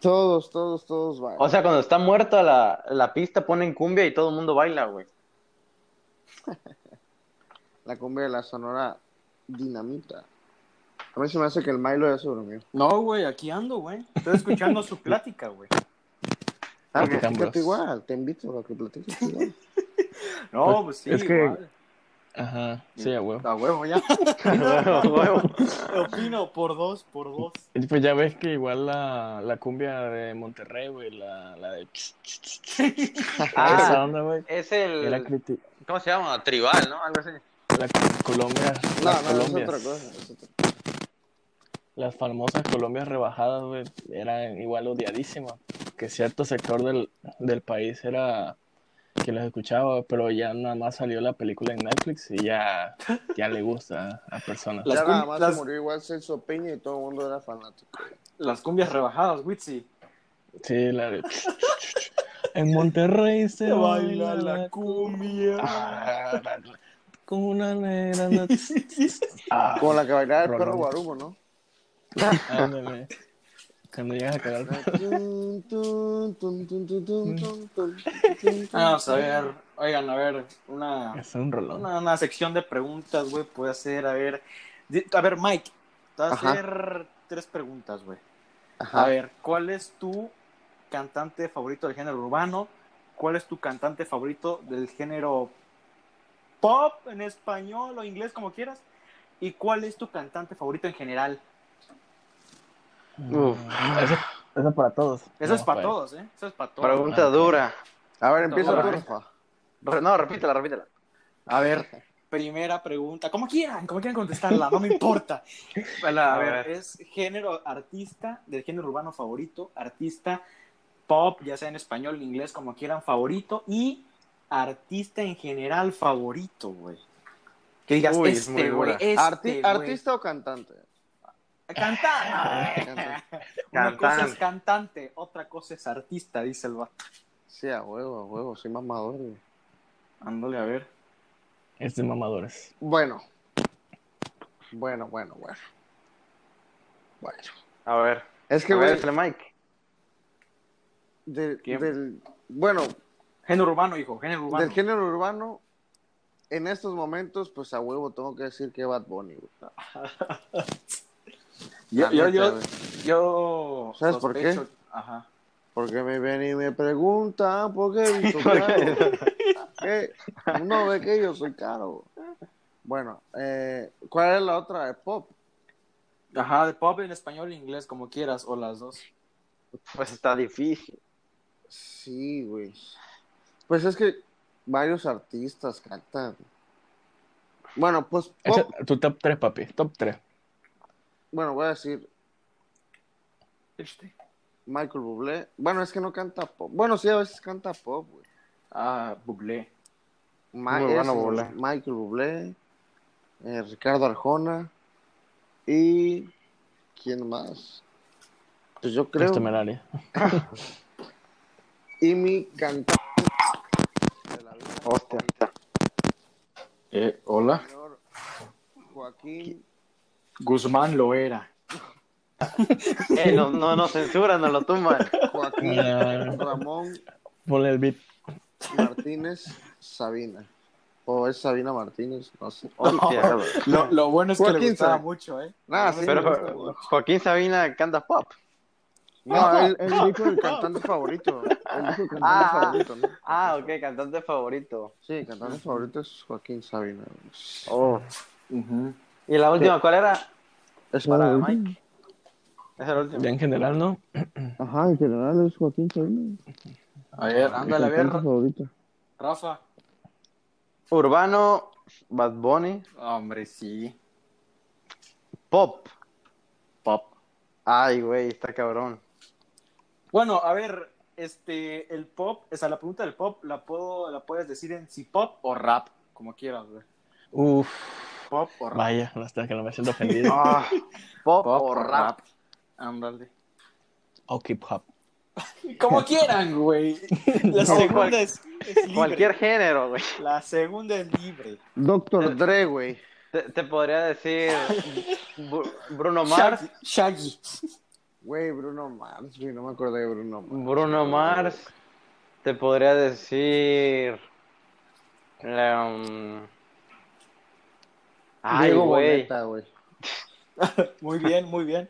Todos, todos, todos bailan. O sea, cuando está muerta la, la pista, ponen cumbia y todo el mundo baila, güey. La cumbia de la sonora dinamita. A mí se me hace que el Milo ya se durmió. No, güey, aquí ando, güey. Estoy escuchando su plática, güey. Ah, platícate Bros. igual, te invito a que platiques igual. No, pues sí, es que- igual. Ajá, sí, a huevo. A huevo, ya. Huevo, huevo. Opino por dos, por dos. Y Pues ya ves que igual la, la cumbia de Monterrey, güey, la, la de... Esa Ah, onda, güey. es Era el. criti- ¿Cómo se llama? Tribal, ¿no? Algo así. la Colombia, No, las no, es otra cosa. es otra- las famosas Colombias rebajadas, güey, eran igual odiadísimas. Que cierto sector del, del país era que las escuchaba, pero ya nada más salió la película en Netflix y ya, ya le gusta a personas. Las ya cum- nada más las- se murió igual Celso Peña y todo el mundo era fanático. Las cumbias rebajadas, Witsi. Sí, la de... En Monterrey se baila la cumbia. Ah, con una negra. Ah, Como la que bailaba el perro guarumo, ¿no? Ándale. Cuando llegas a cagar. Ah, vamos a ver, oigan, a ver, una, una, sección de preguntas, güey, puede hacer, a ver, a ver, Mike, te voy a hacer tres preguntas, güey. A ver, ¿cuál es tu cantante favorito del género urbano? ¿Cuál es tu cantante favorito del género pop en español o inglés, como quieras? ¿Y cuál es tu cantante favorito en general? Uf. Eso, eso para todos. Eso es para pues. todos, ¿eh? Eso es para todos. Pregunta Ah, dura. A ver, empieza tú, No, repítela, repítela. A ver, primera pregunta, como quieran, como quieran contestarla, no me importa. A, A ver, ver. es género artista del género urbano favorito, artista pop, ya sea en español, en inglés, como quieran, favorito y artista en general favorito, güey. Que digas, Uy, es muy este, güey, este, Arti-. ¿Artista o cantante? Cantar. Una cosa es Cantante. otra cosa es artista, dice el vato. Sí, a huevo, a huevo, soy mamador. güey. Ándale, a ver. Es de mamadores. Bueno. Bueno, bueno, bueno. Bueno. A ver. Es que, A ver, güey, Mike. de- ¿Qué? del, bueno, Género urbano, hijo, género urbano. del género urbano, en estos momentos, pues a huevo tengo que decir que Bad Bunny, güey. Yo, yo, yo, ¿Sabes por qué? Ajá. Porque me ven y me preguntan por qué he visto caro. ¿Qué? Uno ve que yo soy caro. Bueno, eh, ¿cuál es la otra? de pop. Ajá, de pop en español e inglés, como quieras, o las dos. Pues está difícil. Sí, güey. Pues es que varios artistas cantan. Bueno, pues Echa- pop, tu top 3, papi. Top 3. Bueno, voy a decir Este. Michael Bublé. Bueno, es que no canta pop. Bueno, sí, a veces canta pop, güey. Ah, Bublé. Ma- Muy bueno, Bublé. Michael Bublé, eh, Ricardo Arjona y ¿quién más? Pues yo creo temerarios. y mi cantante Hostia. Eh, hola. señor Joaquín Guzmán lo era. Eh, no, no nos censuran, nos lo tumban. Joaquín. Ramón Ponle el beat. Martínez Sabina. O es Sabina Martínez, no sé. Güey. Lo, lo bueno es que Joaquín le gustaba sabe. mucho, ¿eh? Nada, sí, Pero. Joaquín Sabina canta pop. No, él, él dijo el cantante favorito. Él dijo el cantante Ah, ah. favorito, ¿no? Ah, ok, cantante favorito. Sí, cantante favorito es Joaquín Sabina. Oh. Ujú. ¿Y la última cuál era? Es Para Mike. Es el último. Ya en general, ¿no? Ajá, en general es Joaquín Sabina. A ver, ándale a ver. Rafa. Urbano, Bad Bunny, Hombre, sí. pop. Pop. Ay, güey, está cabrón. Bueno, a ver, este, el pop, o sea, la pregunta del pop la puedo, la puedes decir en si pop o rap, como quieras, güey. Uf, Pop o rap. vaya, hasta que no me siento ofendido. Ah, pop, Pop o rap. Ándale. O keep hop. Como quieran, güey. La No, segunda cual- es, es libre. Cualquier género, güey. La segunda es libre. Doctor Dre, güey. Te, te podría decir Bruno Mars. Shaggy. Güey, Bruno Mars, güey, no me acordé de Bruno Mars. Bruno Mars. Te podría decir. um, Ay, Diego güey. Boneta, güey. Muy bien, muy bien.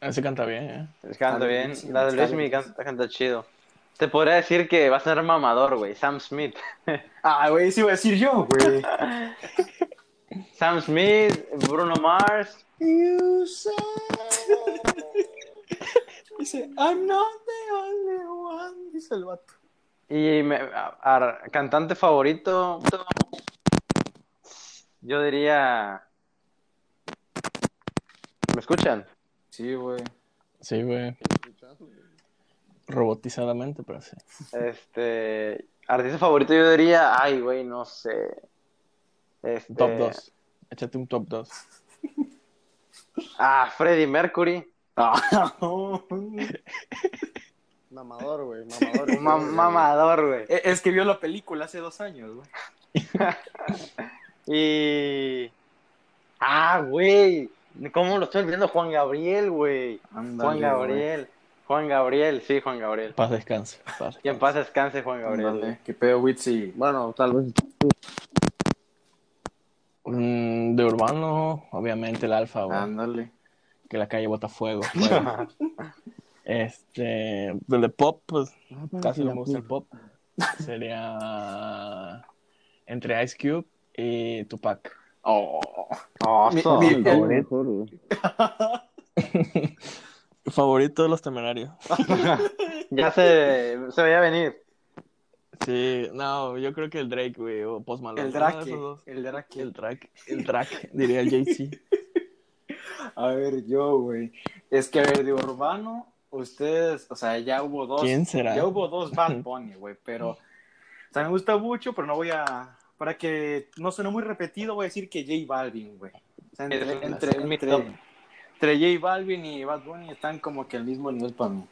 Ese canta bien, ¿eh? Canta Está bien. La de Luis buenísimo. canta, canta chido. Te podría decir que va a ser mamador, güey. Sam Smith. Ah, güey, sí iba a decir yo, güey. Sam Smith, Bruno Mars. Dice, I'm not the only one. Dice el vato. Y me- a- a- cantante favorito. Yo diría. ¿Me escuchan? Sí, güey. Sí, güey. Robotizadamente, pero sí. Este. Artista favorito, yo diría. Ay, güey, no sé. Este, Top 2. Échate un top 2. Ah, Freddie Mercury. Mamador, güey, mamador. Ma- mamador, güey. E, es que vio la película hace dos años, güey. Y. Ah, güey. ¿Cómo lo estoy olvidando? Juan Gabriel, güey. Juan Gabriel. Juan Gabriel, sí, Juan Gabriel. Paz descanse. Paz Que en paz descanse, Juan Gabriel. ¿Qué pedo, Witsi? Bueno, tal vez. Mm, de urbano, obviamente el alfa, güey. Ándale. Que la calle bota fuego. fuego. este. Del de pop, pues casi no me gusta el pop. Sería. Entre Ice Cube y Tupac. Oh. Oh, Mi- so- mi- El mejor, güey. Favorito de los temerarios. Ya se, se veía venir. Sí, no, yo creo que el Drake, güey, o Post Malone. El Drake. El Drake. El Drake, el Drake, diría el Jay-Z. A ver, yo, güey. Es que, a ver, de urbano, ustedes, o sea, ya hubo dos. ¿Quién será? Ya hubo dos Bad Bunny, güey, pero. O sea, me gusta mucho, pero no voy a. Para que no suene muy repetido, voy a decir que J Balvin, güey. O sea, entre, entre, entre- J Balvin y Bad Bunny están como que al mismo nivel para mí.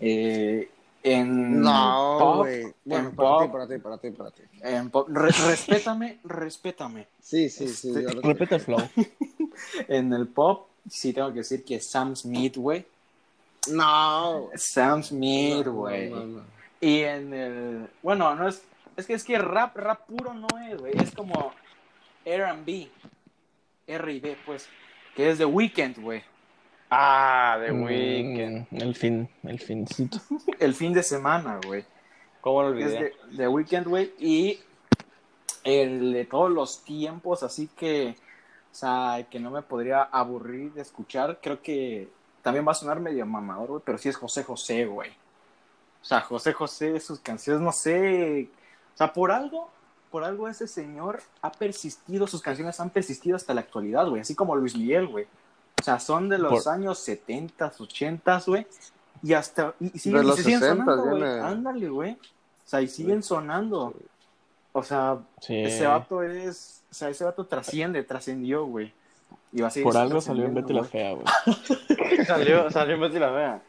Eh, en No, pop, güey. Bueno, en para pop, ti, para ti, para ti, para ti. en pop- re- respétame, respétame. Sí, sí, sí. Este-. Repite el flow. En el pop, sí tengo que decir que Sam Smith, güey. No. Sam Smith, No, güey. no, no. Y en el. Bueno, no es. Es que es que rap, rap puro no es, güey. Es como RB. R y B, pues. Que es The Weeknd, güey. Ah, The Weeknd. Mm, el fin, el fincito. El fin de semana, güey. ¿Cómo lo Es olvidé? de, The Weeknd, güey. Y el de todos los tiempos, así que. o sea, que no me podría aburrir de escuchar, creo que también va a sonar medio mamador, güey, pero sí es José José, güey. O sea, José José, sus canciones, no sé, o sea, por algo, por algo ese señor ha persistido, sus canciones han persistido hasta la actualidad, güey, así como Luis Miguel, güey. O sea, son de los Por- años 70, 80, güey, y hasta, y, y siguen, De y los se siguen 60 sonando, güey, viene. ándale, güey. O sea, y siguen sonando. O sea, Sí. ese vato es, o sea, ese vato trasciende, trascendió, güey. Y va a seguir Por algo salió en Betty la Fea, güey. Salió, salió en Betty la Fea.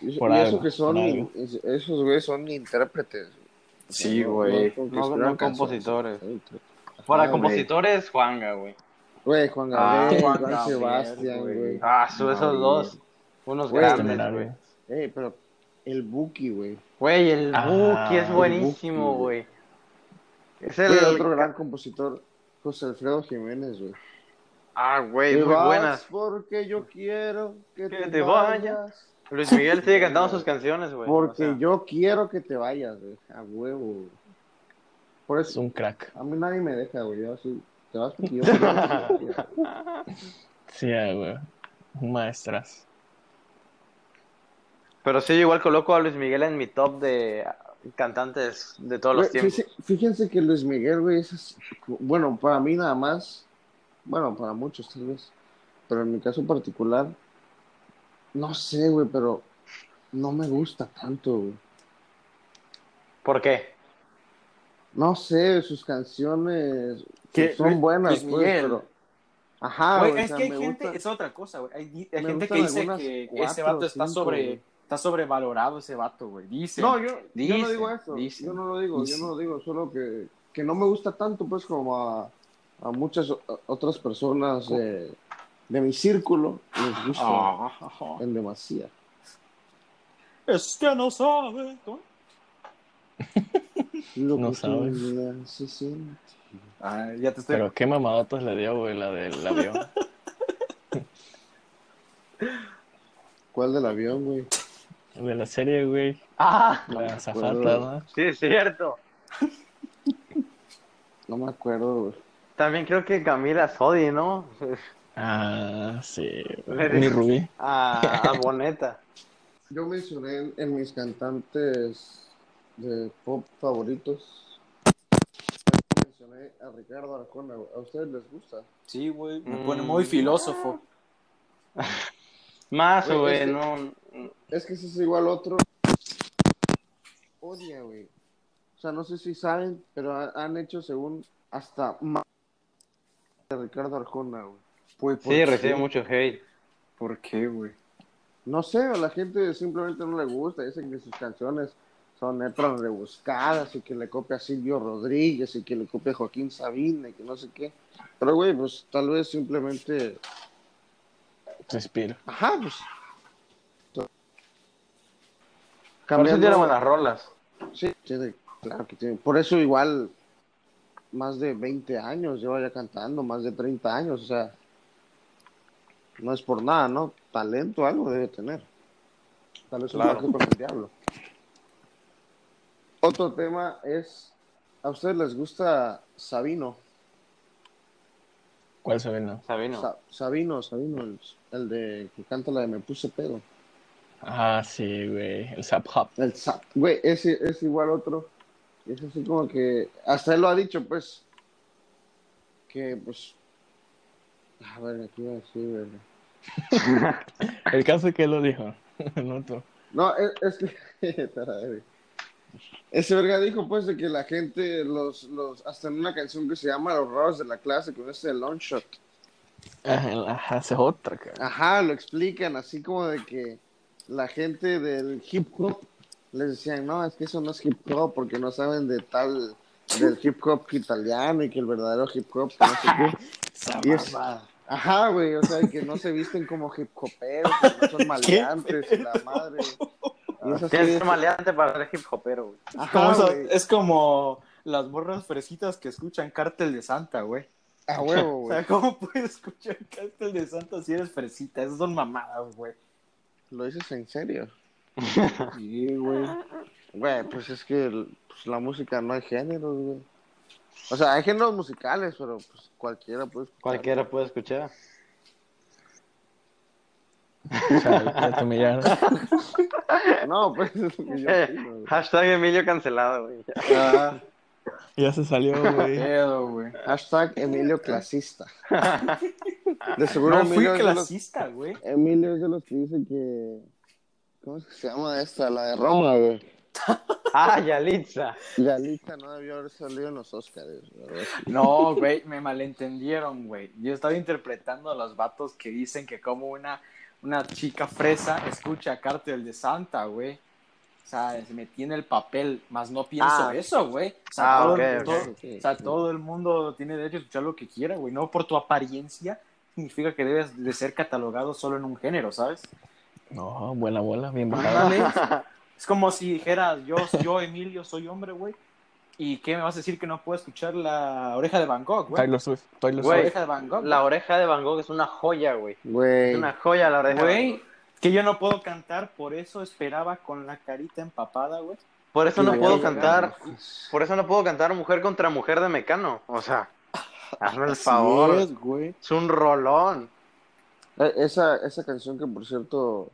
Y, Por y algo, eso que son, esos güeyes son intérpretes. Sí, güey. No- no compositores. Para compositores, Juanga, güey. Güey, Juan Ah, Gabriel, Juan Juan Gabriel, Sebastián, güey. Ah, su, esos dos. Unos grandes, güey. Ey, pero el Buki, güey. Güey, el Ah, Buki es buenísimo, güey. Es el... otro gran compositor, José Alfredo Jiménez, güey. Ah, güey, muy buenas. porque yo quiero que, Que te, te vayas. vayas. Luis Miguel sigue cantando sus canciones, güey. Porque O sea, yo quiero que te vayas, güey. A huevo, güey. Por Es eso, un crack. a mí nadie me deja, güey. Yo así, te vas porque yo. Sí, güey. Maestras. Pero sí, yo igual coloco a Luis Miguel en mi top de cantantes de todos los tiempos. fíjense, fíjense que Luis Miguel, güey, es así- bueno, para mí nada más, bueno, para muchos tal vez, pero en mi caso particular, no sé, güey, pero no me gusta tanto, güey. ¿Por qué? No sé, sus canciones ¿Qué? son buenas, pues, Miguel. pero... Ajá, Güey, güey, o es sea, que hay gente, gusta- es otra cosa, güey. Hay, gente que dice que ese vato está cinco, sobre, güey. está sobrevalorado ese vato, güey. Dice. No, yo, yo no digo eso, dicen, yo no lo digo, dicen. yo no lo digo, solo que, que no me gusta tanto, pues, como a, a muchas otras personas de, de mi círculo les gusta Ah, en demasía. Es que no sabe. No que sabes. Ah, ya te estoy. Pero qué mamadotas le dio, güey, la del avión. ¿Cuál del avión, güey? De la serie, güey. Ah, La zafata. ¿no? sí, es cierto. No me acuerdo, güey. También creo que Camila Sodi, ¿no? Ah, sí. Mi Rubí. A, a Boneta. Yo mencioné en, en mis cantantes de pop favoritos. Mencioné a Ricardo Arjona. güey. ¿A ustedes les gusta? Sí, güey. Me Mm. pone muy filósofo. Más, Güey, no. Es que ese es igual otro. Odia, güey. O sea, no sé si saben, pero ha- han hecho según hasta más de Ricardo Arjona, güey. Pues, ¿por Sí, qué? recibe mucho hate. ¿Por qué, güey? No sé, a la gente simplemente no le gusta. Dicen que sus canciones son letras rebuscadas y que le copia a Silvio Rodríguez y que le copia a Joaquín Sabina y que no sé qué. Pero, güey, pues tal vez simplemente. Se inspira. Ajá, pues. Por eso Cambiando- tiene buenas rolas. Sí, tiene, claro que tiene. Por eso igual más de 20 años lleva ya cantando, más de 30 años, o sea, no es por nada, ¿no? Talento algo debe tener. Tal vez un Claro. con el diablo. Otro tema es, ¿a ustedes les gusta Sabino? ¿Cuál? Sabino. Sa- Sabino, Sabino, el, el de que canta la de Me Puse Pedo. Ah, sí, güey. El Zap Hop. El Sa- güey, ese es igual otro. Es así como que, hasta él lo ha dicho, pues, que, pues, a ver, aquí iba a decir. El caso es que él lo dijo. no tú. No, es, es que, ese verga dijo, pues, de que la gente, los, los, hasta en una canción que se llama Los raros de la clase, con este long shot, Ajá, ajá, es otra, cara. ajá, lo explican, así como de que la gente del hip hop les decían, no, es que eso no es hip hop, porque no saben de tal, del hip hop italiano y que el verdadero hip hop, no sé qué. Y es-. Ajá, güey, o sea, que no se visten como hip hoperos, que no son maleantes, y la madre. Tienes que ser maleante para ser hip hopero, güey. Ajá, Como esa- güey, es como las morras fresitas que escuchan Cártel de Santa, güey. a huevo, O güey. sea, ¿cómo puedes escuchar Cártel de Santa si eres fresita? Esas son mamadas, güey. ¿Lo dices en serio? Sí, güey. Güey, pues es que pues, la música no hay géneros, güey. O sea, hay géneros musicales, pero pues cualquiera puede escuchar. Cualquiera puede escuchar. No, pues es. Hashtag Emilio cancelado, güey. Ah, Ya se salió, güey. Hashtag Emilio clasista. De seguro No fui Emilio, los, clasista, güey. Emilio es de los que dice que... ¿Cómo es que se llama esta? La de Roma, güey. Ah, Yalitza. Galita no debió haber salido en los Oscars. No, güey, me malentendieron, güey. Yo estaba interpretando a los vatos que dicen que como una, una chica fresa escucha Cártel de Santa, güey. O sea, se metí en el papel, más no pienso Ah. eso, güey. O sea, Ah, todo, ok, ok. todo- o sea, todo el mundo tiene derecho a escuchar lo que quiera, güey. No por tu apariencia significa que debes de ser catalogado solo en un género, ¿sabes? No, buena bola, bien bajada. Es como si dijeras, yo, yo Emilio, soy hombre, güey. ¿Y qué me vas a decir que no puedo escuchar la oreja de Van Gogh, güey? Taylor Swift, Taylor La Güey, oreja de Van Gogh. La oreja de Van Gogh es una joya, güey. Güey. Es una joya la oreja. de Van Gogh. que yo no puedo cantar, por eso esperaba con la carita empapada, güey. Por eso no puedo cantar. Por eso no puedo cantar mujer contra mujer de Mecano. O sea, hazme el favor. Es, güey. Es un rolón. Eh, Esa, esa canción que, por cierto,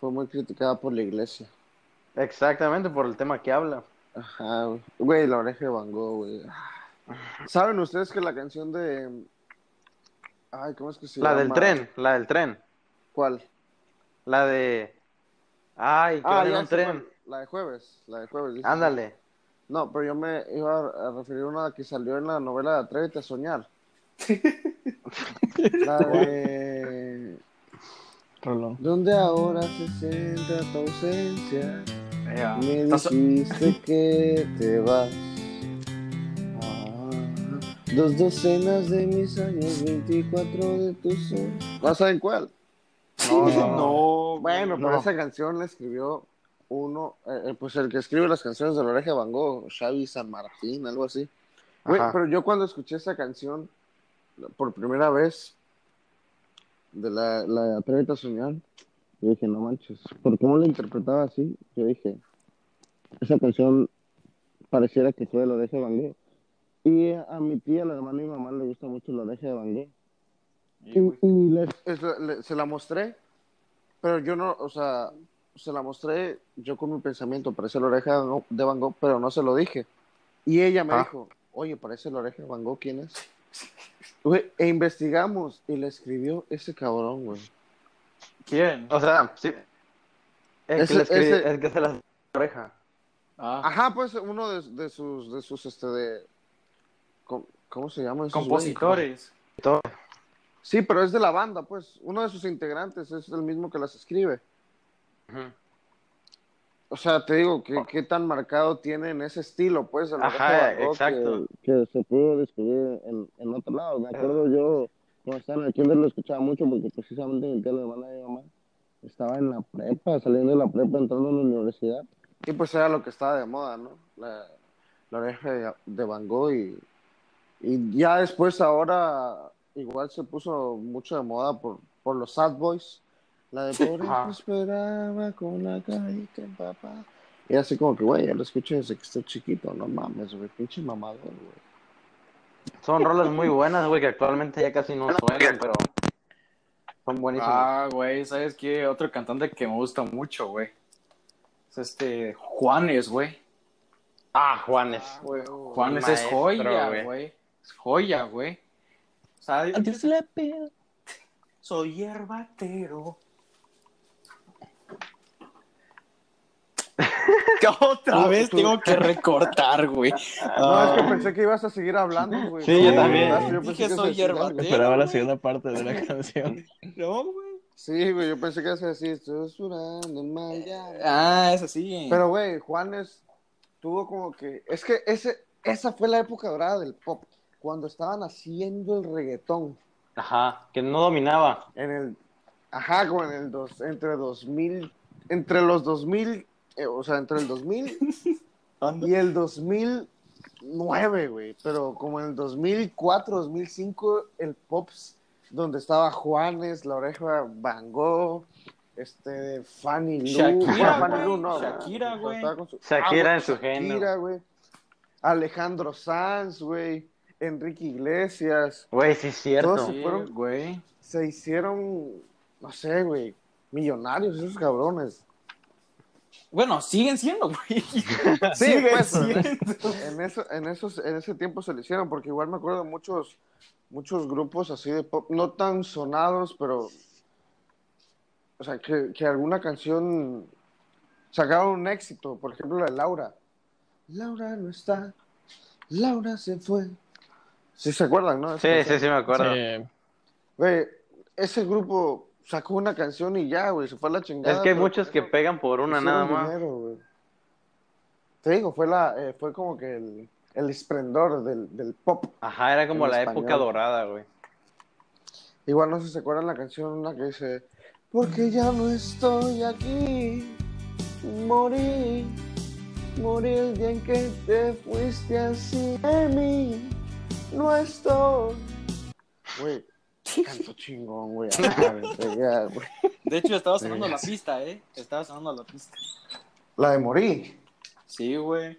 fue muy criticada por la iglesia. Exactamente por el tema que habla. Ajá, güey. Güey, la oreja de Van Gogh, güey. ¿Saben ustedes que la canción de... Ay, ¿cómo es que se La llama? del tren, la del tren. ¿Cuál? La de. Ay, que Ah, un tren. La de jueves. La de jueves. dice. Ándale. No, pero yo me iba a referir a una que salió en la novela de Atrévete a soñar. la de... Rolón. Donde ahora se centra tu ausencia. Me dijiste que te vas. Ah, dos docenas de mis años, 24 de tus años. ¿No saben cuál? No, Bueno, No. pero esa canción la escribió uno, eh, eh, pues el que escribe las canciones de la oreja de Van Gogh, Xavi San Martín, algo así. Güey, pero yo cuando escuché esa canción por primera vez de la, la Atrévete a soñar, yo dije, no manches, ¿por cómo la interpretaba así? Yo dije, esa canción pareciera que fue de la oreja de Gogh. Y a mi tía, la hermana y mamá, le gusta mucho la oreja de. Sí, Y, y les- es- le- se la mostré, pero yo no, o sea, se la mostré yo con mi pensamiento, parece la oreja de Van Gogh- de Van Gogh, pero no se lo dije. Y ella me Ah. dijo, oye, parece la oreja de Van Gogh, ¿quién es? Güey, e investigamos y le escribió ese cabrón, güey. ¿Quién? O sea, sí. El Ese- que, escribe- ese- el que se la oreja. Ah, Ajá, pues uno de, de sus, de sus, este, de, ¿cómo, cómo se llama? esos güeyes? compositores. Sí, pero es de la banda, pues. Uno de sus integrantes es el mismo que las escribe. O sea, te digo, ¿qué, qué tan marcado tiene en ese estilo, pues? el Ajá, exacto. Que, que se pudo descubrir en, en otro lado. Me acuerdo yo, cuando estaba en el kinder lo escuchaba mucho porque precisamente tía, la hermana de mi mamá, estaba en la prepa, saliendo de la prepa, entrando a la universidad. Y pues era lo que estaba de moda, ¿no? La, la oreja de, de Van Gogh y, y ya después ahora igual se puso mucho de moda por, por los sad boys. La de por eso Ajá. esperaba con la carita papá. Y así como que, güey, ya lo escuché desde que estoy chiquito, no mames, güey, pinche mamador, güey. Son rolas muy buenas, güey, que actualmente ya casi no suenan, pero son buenísimas. Ah, güey, ¿sabes qué? Otro cantante que me gusta mucho, güey. Es este Juanes, güey. Ah, Juanes. Güey, Juanes es maestro, joya, güey. Es joya, güey. O sea, Adiós la piel. soy hierbatero. Otra vez tú- tengo que recortar, güey. No, es que Ah, pensé que ibas a seguir hablando, güey. Sí, No, yo también. Yo Dije, que soy hierbatero. Esperaba la segunda parte de la canción. No, güey. Sí, güey, yo pensé que ibas a decir, estoy sudando mal ya. Ah, es así. Pero, güey, Juanes tuvo como que. Es que ese, esa fue la época dorada del pop. Cuando estaban haciendo el reggaetón. Ajá, que no dominaba. En el. Ajá, como en el. Dos, entre 2000. Entre los 2000. Eh, o sea, entre el 2000 Anda. y el 2009, güey. Pero como en el 2004, 2005, el Pops, donde estaba Juanes, La Oreja Van Gogh, este, Fanny Lu. Shakira, Bueno, Fanny güey. Lu no. Shakira, güey. Su- Shakira Ah, en su Shakira, género. güey. Alejandro Sanz, güey, Enrique Iglesias, Güey, sí es cierto. Todos- Sí, fueron- güey. se hicieron, no sé, güey, millonarios esos cabrones. Bueno, siguen siendo, güey. Sí, siguen pues, siendo. En, eso, en, esos, en ese tiempo se lo hicieron, porque igual me acuerdo de muchos, muchos grupos así de pop, no tan sonados, pero, o sea, que, que alguna canción sacaron un éxito, por ejemplo, la de Laura. Laura no está, Laura se fue. Sí, se acuerdan, ¿no? Esa Sí, canción. sí, sí, me acuerdo. Sí. Güey, ese grupo sacó una canción y ya, güey, se fue a la chingada. Es que hay muchos que pegan por una nada más. dinero. Te digo, fue, la, eh, fue como que el, el esplendor del, del pop. Ajá, era como la español. época dorada, güey. Igual no sé si se acuerdan la canción, una que dice, porque ya no estoy aquí, morí, morí el día en que te fuiste así de mí, no estoy. Güey, canto chingón, güey. De hecho, estaba sonando la pista, ¿eh? Estaba sonando la pista. La de morí, Sí, güey.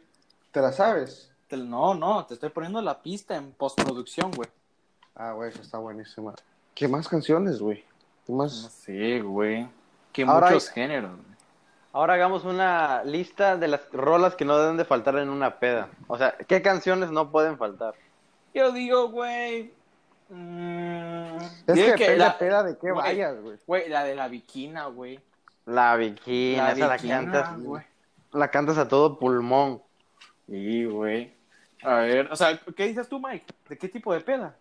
¿te la sabes? Te- No, no, te estoy poniendo la pista en postproducción, güey. Ah, güey, esa está buenísima. ¿Qué más canciones, güey? ¿Qué No más? sé, güey. Que muchos hay- géneros. güey. Ahora hagamos una lista de las rolas que no deben de faltar en una peda. O sea, ¿qué canciones no pueden faltar? Yo digo, güey. Mm, Es que la, peda de qué vayas, güey. güey, la de la viquina, güey. La La esa la viquina, cantas, güey. la cantas a todo pulmón. Sí, güey. A ver, o sea, ¿qué dices tú, Mike? ¿De qué tipo de peda?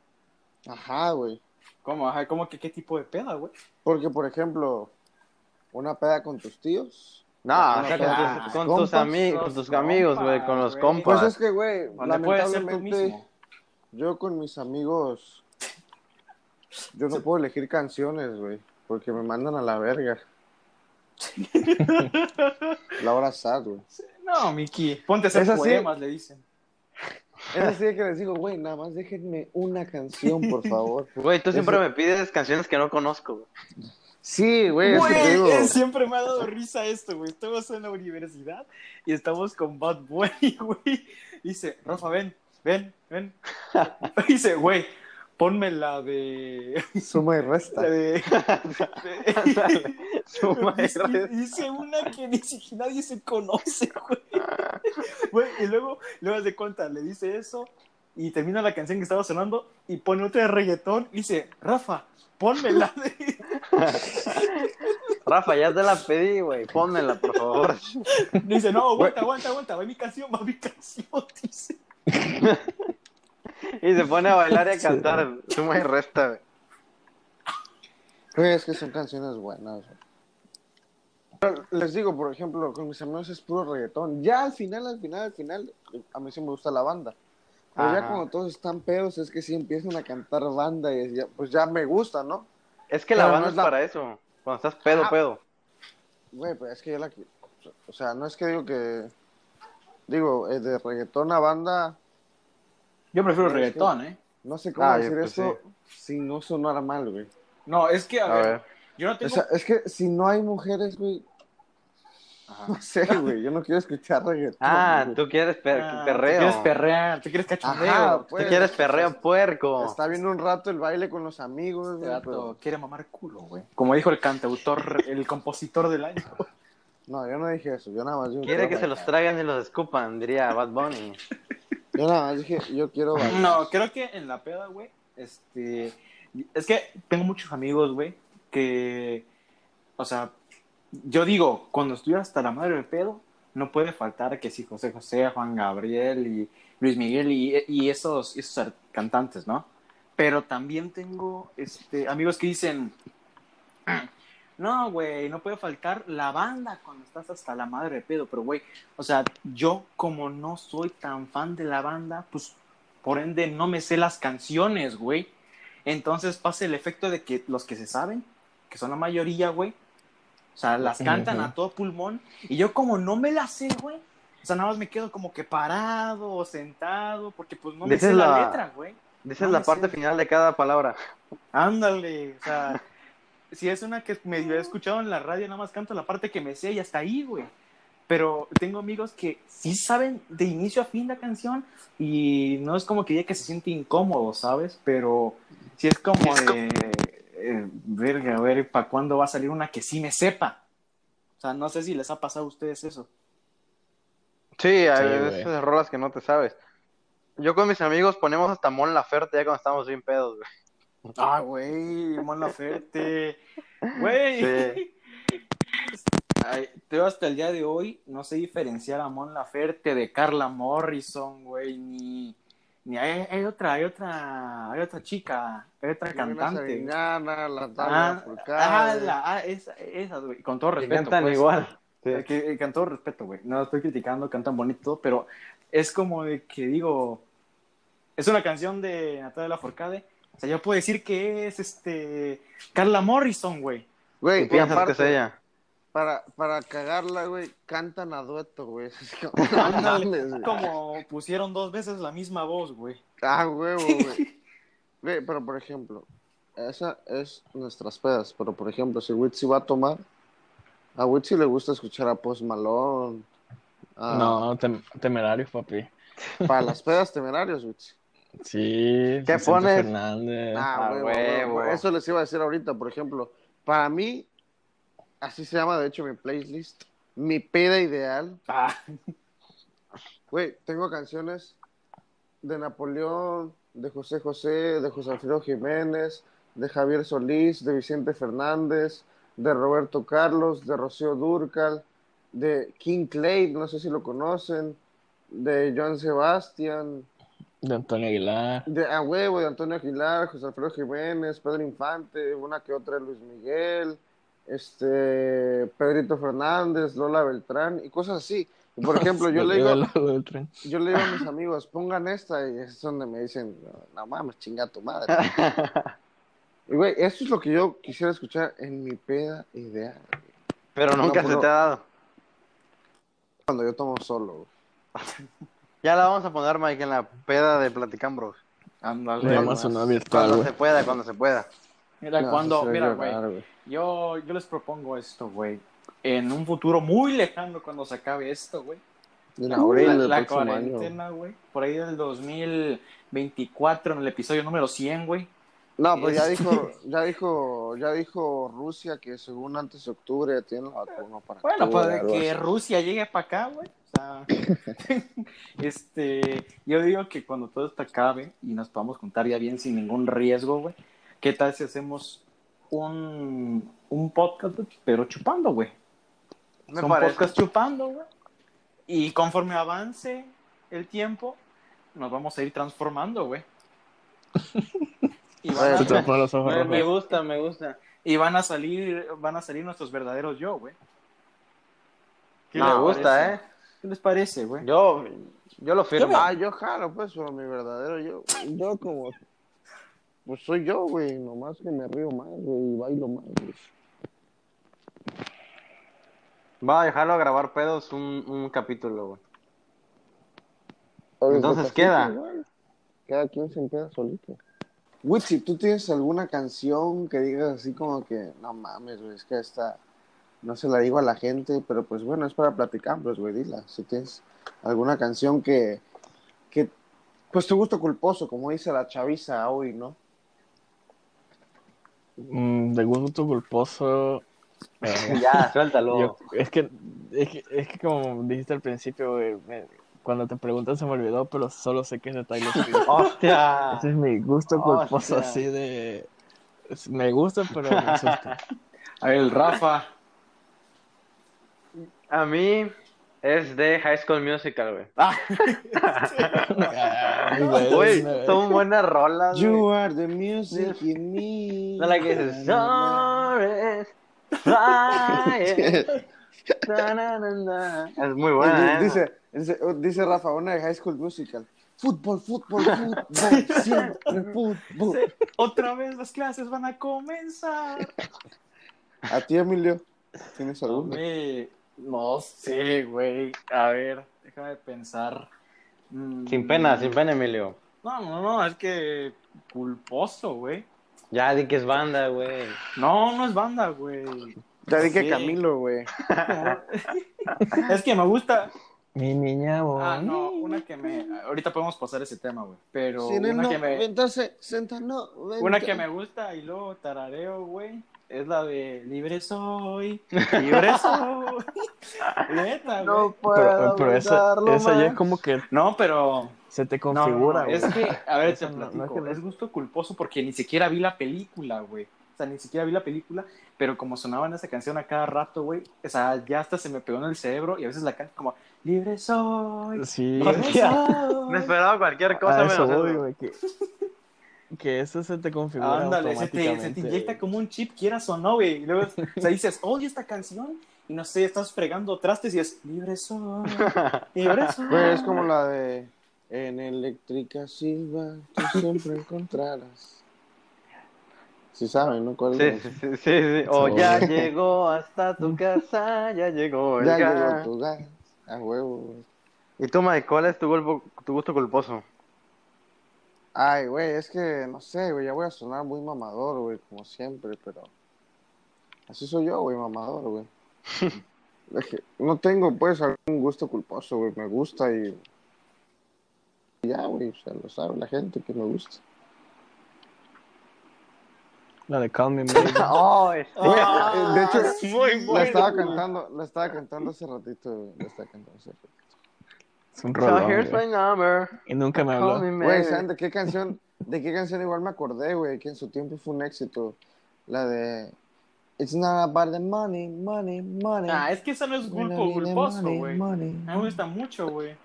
Ajá, güey. ¿Cómo? Ajá, ¿cómo que qué tipo de peda, güey? Porque, por ejemplo, una peda con tus tíos. No, o sea, con tus, amigos, con tus amigos, güey, con los compas. Pues es que, güey, ¿Dónde puedes ser tú lamentablemente, mismo? yo con mis amigos, yo no puedo elegir canciones, güey, porque me mandan a la verga. La hora sad, güey. No, Miki, ponte a hacer Es así. poemas, le dicen. Es así que les digo, güey, nada más déjenme una canción, por favor. Güey, tú siempre Eso- me pides canciones que no conozco. güey. Sí, güey, es que te Güey, digo. eh, siempre me ha dado risa esto, güey. Estamos en la universidad y estamos con Bad Bunny, güey. Dice, Rafa, ven, ven, ven. Dice, güey, ponme la de... Suma y resta. La de... Suma y dice, resta. dice una que ni siquiera nadie se conoce, güey. Güey, y luego, luego de cuenta, le dice eso y termina la canción que estaba sonando y pone otra de reggaetón y dice, Rafa, ponme la de... Rafa, ya te la pedí, güey. Pónmela, por favor. Dice, no, aguanta, aguanta, aguanta, va mi canción, va mi canción, dice. Y se pone a bailar y a cantar. Suma y resta, güey. Güey, es que son canciones buenas. Pero Les digo, por ejemplo, con mis amigos es puro reggaetón. Ya al final, al final, al final, a mí sí me gusta la banda. Pero ya cuando todos están pedos, es que sí empiezan a cantar banda y ya- pues ya me gusta, ¿no? Es que la Pero banda no es la- para eso. Cuando estás pedo, Ah. pedo. Güey, pues es que yo la... O sea, no es que digo que... Digo, eh, de reggaetón a banda, Yo prefiero Es que- reggaetón, ¿eh? no sé cómo Ah, decir pues eso si no sonara mal, güey. No, es que, a, A ver, ver. yo no O tengo... sea, es que si no hay mujeres, güey, Ajá. no sé, güey, yo no quiero escuchar reggaetón. Ah, güey. tú quieres per- Ah, perreo. Tú quieres perrear, tú quieres cachondeo. Ajá, Tú pues. quieres perreo puerco. Está viendo un rato el baile con los amigos, Este güey, vato pero- quiere mamar culo, güey. Como dijo el cantautor, el compositor del año. No, yo no dije eso, yo nada más Quiere que se los traigan y los escupan, diría Bad Bunny. Yo nada más dije, yo quiero bailar. No, creo que en la peda, güey, este... Es que tengo muchos amigos, güey, que... O sea, yo digo, cuando estoy hasta la madre del pedo, no puede faltar que si José José, Juan Gabriel y Luis Miguel y, y esos, esos cantantes, ¿no? Pero también tengo este, amigos que dicen, no, güey, no puede faltar la banda cuando estás hasta la madre de pedo, pero, güey, o sea, yo como no soy tan fan de la banda, pues por ende no me sé las canciones, güey. Entonces pasa el efecto de que los que se saben, que son la mayoría, güey, o sea, las cantan a todo pulmón, y yo como no me las sé, güey, o sea, nada más me quedo como que parado o sentado, porque pues no me sé la, la- letra, güey. Dices No la parte sé. final de cada palabra. Ándale, o sea, si es una que medio he escuchado en la radio, nada más canto la parte que me sé y hasta ahí, güey. pero tengo amigos que sí saben de inicio a fin la canción y no es como que ya que se siente incómodo, ¿sabes? Pero sí es como de, eh, verga, a ver, ¿para cuándo va a salir una que sí me sepa? O sea, no sé si les ha pasado a ustedes eso. Sí, hay Sí, esas rolas que no te sabes. Yo con mis amigos ponemos hasta Mon Laferte ya cuando estamos bien pedos, güey. Ah, güey, Mon Laferte. Güey. Sí. Ay, yo hasta el día de hoy no sé diferenciar a Mon Laferte de Carla Morrison, güey, ni, ni hay, hay otra, hay otra, hay otra chica, hay otra cantante. La Ah, ah, la- ah, esa, esas, güey, con todo respeto. cantan pues. igual. Sí. Eh, Que, que con todo respeto, güey. No estoy criticando, cantan bonito, pero es como de que digo, es una canción de Natalia Lafourcade. O sea, yo puedo decir que es este Carla Morrison, güey. Güey, ¿Qué y piensas aparte, que es ella? Para, para cagarla, güey, cantan a dueto, güey. Es como- como pusieron dos veces la misma voz, güey. Ah, huevo, güey. Güey, pero por ejemplo, esa es nuestras pedas. Pero por ejemplo, si Witsi va a tomar, a Witsi le gusta escuchar a Post Malone. a- No, tem- temerarios, papi. Para las pedas temerarios, Witsi. Sí, ¿Qué Vicente pones? Fernández. Ah, Ah, huevo, huevo. huevo. Eso les iba a decir ahorita, por ejemplo. Para mí, así se llama de hecho mi playlist. Mi peda ideal. Ah, Güey, tengo canciones de Napoleón, de José José, de José Alfredo Jiménez, de Javier Solís, de Vicente Fernández, de Roberto Carlos, de Rocío Durcal, de King Clay, no sé si lo conocen, de Joan Sebastián, De Antonio Aguilar. de A Huevo, de Antonio Aguilar, José Alfredo Jiménez, Pedro Infante, una que otra de Luis Miguel, este, Pedrito Fernández, Lola Beltrán y cosas así. Y, por ejemplo, yo le digo, yo le digo a mis amigos, pongan esta, y es donde me dicen, no mames, chinga tu madre. Y güey, eso es lo que yo quisiera escuchar en mi peda ideal. Pero nunca No, se te ha dado. cuando yo tomo solo. güey. Ya la vamos a poner, Mike, en la peda de Platicambros. ándale. Cuando se pueda, cuando se pueda. Mira, No, cuando, mira, güey, yo, yo les propongo esto, güey. En un futuro muy lejano, cuando se acabe esto, güey. En abril la, del la próximo cuarentena, güey. Por ahí del 2024, en el episodio número 100, güey. No, pues ya Este- dijo, ya dijo, ya dijo Rusia que según antes de octubre tiene la vacuna para Bueno, octubre, pues que así. Rusia llegue para acá, güey. O sea, este, yo digo que cuando todo esto acabe y nos podamos juntar ya bien sin ningún riesgo, güey, ¿qué tal si hacemos un, un podcast, pero chupando, güey? Me Son parece. podcast chupando, güey. Y conforme avance el tiempo, nos vamos a ir transformando, güey. Y van, Se te a, ponen los ojos Me, gusta, me gusta. y van a salir, van a salir nuestros verdaderos yo, güey. ¿Qué Me gusta, parece? ¿eh? ¿Qué les parece, güey? Yo, yo lo firmo. Ah, yo jalo, pues, pero mi verdadero yo, yo como, pues soy yo, güey, nomás que me río más, güey, y bailo más, güey. Va a dejarlo a grabar pedos un, un capítulo, güey. Entonces queda. igual. Cada quien se queda solito. Witsi, ¿tú tienes alguna canción que digas así como que, no mames, güey, es que esta, no se la digo a la gente, pero pues bueno, es para platicar, pues, güey, dila. Si tienes alguna canción que, que, pues tu gusto culposo, como dice la chaviza hoy, ¿no? Mm, de gusto culposo. eh, Ya, suéltalo. yo- es, que, es, que, es que como dijiste al principio, güey, me- cuando te preguntas se me olvidó, pero solo sé que es de Tyler Swift. ¡Hostia! Ese es mi gusto Hostia. culposo así de... Me gusta, pero me asusta. A ver, el Rafa. A mí es de High School Musical, güey. Ah, güey, Güey, no, son buenas rolas, You güey. are the music in me. No la que dices, "Stars flying". Na, na, na, na. Es muy buena, ¿eh? dice, dice, dice Rafa, una de High School Musical. Fútbol, fútbol, fútbol, siempre fútbol. otra vez las clases van a comenzar. A ti, Emilio, ¿tienes alguna? Hombre, no sé, güey. A ver, déjame pensar. Mm, Sin pena, sin pena, Emilio. No, no, no, es que culposo, güey. Ya di que es banda, güey. No, no es banda, güey. Ya dije Sí. Camilo, güey. es que me gusta. Mi niña bonita. Ah, no, una que me. Ahorita podemos pasar ese tema, güey. Pero una que me. 90, 60, no, Una que me gusta y luego tarareo, güey. Es la de Libre soy, libre soy. Neta, güey. Pero, pero esa, esa ya es como que No, pero. se te No, no, configura, no, güey. es que, a ver, te no- no platico, es que no- es gusto culposo porque ni siquiera vi la película, güey. Sea, ni siquiera vi la película, pero como sonaban esa canción a cada rato, güey, o sea, ya hasta se me pegó en el cerebro y a veces la canto como, libre soy, Sí, libre soy. Me esperaba cualquier a cosa eso menos voy, eso. Que, que eso se te configura Ándale, se te, automáticamente. se te inyecta como un chip, quieras o no, güey. Y luego, o sea, dices, oye, esta canción, y no sé, estás fregando trastes y es, libre soy, libre soy. Es como la de En eléctrica silva, tú siempre encontrarás. Sí saben, ¿no? ¿Cuál Sí, es? sí, sí. O Sí. ya llegó hasta tu casa, ya llegó el Ya gas. llegó tu gas. A huevo, güey. ¿Y tú, Mike, cuál es tu, golpo- tu gusto culposo? Ay, güey, es que no sé, güey, ya voy a sonar muy mamador, güey, como siempre, pero así soy yo, güey, mamador, güey. No tengo, pues, algún gusto culposo, güey, me gusta y y ya, güey, o sea, lo sabe la gente que me gusta. La de Call Me Maybe. Oh, este. Güey, eh, de hecho, es muy la bueno, estaba güey. cantando, la estaba cantando hace ratito, la estaba cantando hace ratito. Es un So rolón, here's güey. my number. Y nunca me habló. me Güey. ¿saben de qué canción, de qué canción igual me acordé, güey, que en su tiempo fue un éxito? La de It's not about the money, money, money. Ah, es que eso no es culposo, money, güey. money. A mí me gusta mucho, güey.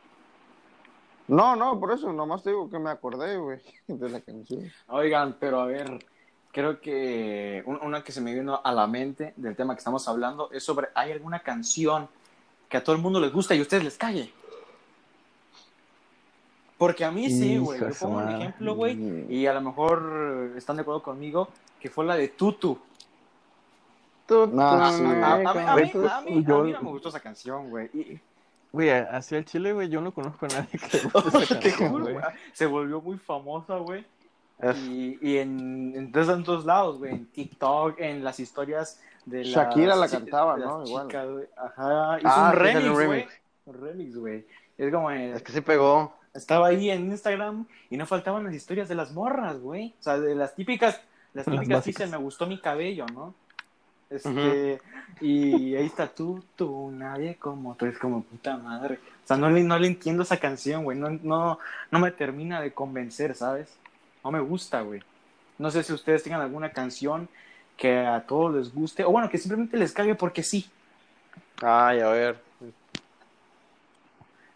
No, no, por eso, nomás te digo que me acordé, güey, de la canción. Oigan, pero a ver, creo que un- una que se me vino a la mente del tema que estamos hablando es sobre, ¿hay alguna canción que a todo el mundo les gusta y a ustedes les calle? Porque a mí sí, güey. Yo pongo un ejemplo, güey, y a lo mejor están de acuerdo conmigo, que fue la de Tutu. Tú, No, A, sí, a- a- a mí, a mí- a mí- Güey, a mí yo- no me gustó esa canción, güey. Y- Güey, hacia el Chile, güey, yo no conozco a nadie que le guste esa canción, güey, se volvió muy famosa, güey. Es- Y, y en, en, todos- en todos lados, güey, en TikTok, en las historias de las Shakira la cantaba, ¿no? Igual. chicas. Ajá, hizo Ah, un sí, remix, güey. remix. Un remix, güey. Es como, eh, Es que sí pegó. estaba ahí en Instagram y no faltaban las historias de las morras, güey. O sea, de las típicas, las típicas dicen, me gustó mi cabello, ¿no? Este, y ahí está tú, tú, nadie como tú, es como puta madre. O sea, no le, no le entiendo esa canción, güey. No, no, no me termina de convencer, ¿sabes? No me gusta, güey. No sé si ustedes tengan alguna canción que a todos les guste, o bueno, que simplemente les cague porque sí. Ay, a ver.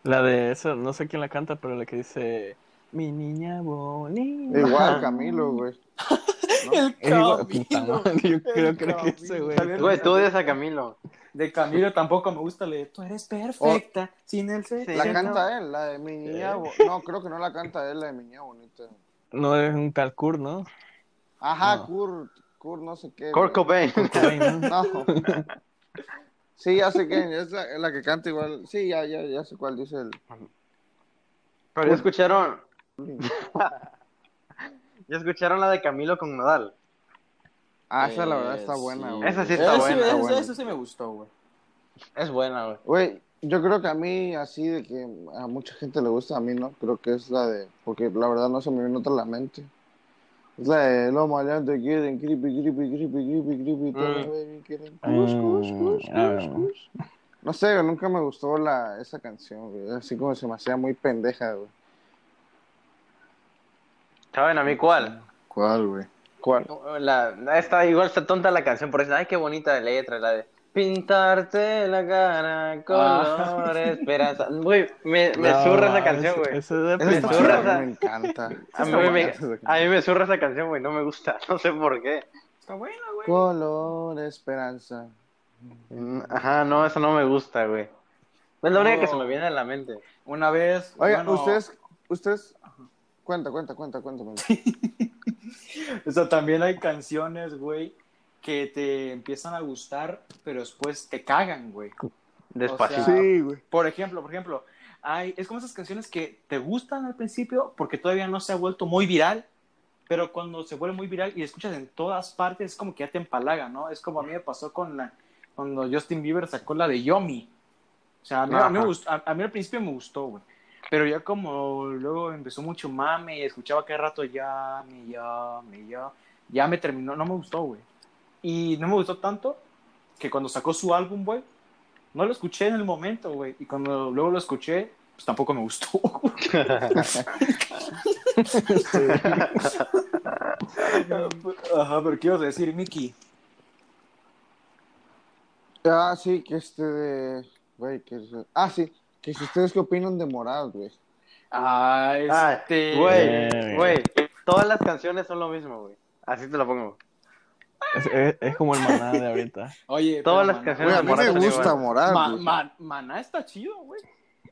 La de esa, no sé quién la canta, pero la que dice Mi niña bonita. Igual Camilo, güey. El igual- Camilo. Yo El creo que ese, güey. Güey, tú odias a Camilo. De Camilo tampoco me gusta leer. Tú eres perfecta, sin el. La canta él, la de mi niña. bo- No, creo que no la canta él, la de mi niña bonita. No es un tal Kurt, ¿no? Ajá, No. Kurt, Kurt, no sé qué. Kurt. Cobain. No. Sí, ya sé quién, es la, la que canta igual. Sí, ya, ya, ya sé cuál dice el. Pero ya escucharon. Ya escucharon la de Camilo con Nodal. Ah, esa la verdad Eh, está buena, güey. Esa sí está Eso- buena, eso- buena. Eso sí me gustó, güey. Es buena, güey. Güey, yo creo que a mí, así de que a mucha gente le gusta, a mí no. Creo que es la de. Porque la verdad no se me viene otra la mente. Es la de los maleantes quieren creepy, creepy, creepy, creepy, creepy. Mm. baby quieren cus, cus, cus, Ah, cus, cus. No sé, nunca me gustó la, esa canción, güey. Así como se me hacía muy pendeja, güey. ¿Saben a mí cuál? ¿Cuál, güey? ¿Cuál? La, está igual está tonta la canción, por eso, ay, qué bonita letra, la de pintarte la cara, color, esperanza. Güey, me, me No, zurra esa canción, güey. Es Me zurra esa- me encanta. A mí, me, a canción. mí me zurra esa canción, güey, no me gusta, no sé por qué. Está buena, güey. Color, esperanza. Mm, Ajá, no, eso no me gusta, güey. Es la única que se me viene a la mente. Una vez. Oiga, bueno, ustedes, ustedes, cuenta, cuenta, cuenta, cuéntame. O sea, también hay canciones, güey, que te empiezan a gustar, pero después te cagan, güey. Despacito. O sea, Sí, güey. Por ejemplo, por ejemplo, hay, es como esas canciones que te gustan al principio porque todavía no se ha vuelto muy viral, pero cuando se vuelve muy viral y escuchas en todas partes, es como que ya te empalaga, ¿no? Es como a mí me pasó con la, cuando Justin Bieber sacó la de Yomi. O sea, a mí, a mí me gustó- a- a mí al principio me gustó, güey. Pero ya como luego empezó mucho mame y escuchaba cada rato ya, me ya, me ya, ya me terminó, no me gustó, güey. Y no me gustó tanto que cuando sacó su álbum, güey, no lo escuché en el momento, güey. Y cuando luego lo escuché, pues tampoco me gustó. Ajá, pero ¿qué ibas a decir, Mickey? Ah, sí, que este de. Güey, que es- Ah, sí, que si ustedes qué opinan de Morat, güey. Ah, Ah, este... Güey, Verga. güey, todas las canciones son lo mismo, güey. Así te lo pongo. Es, es- es como el maná de ahorita. Oye, Todas las Maná- canciones Güey, a mí me gusta. Morat, Ma-. Ma- Maná está chido, güey.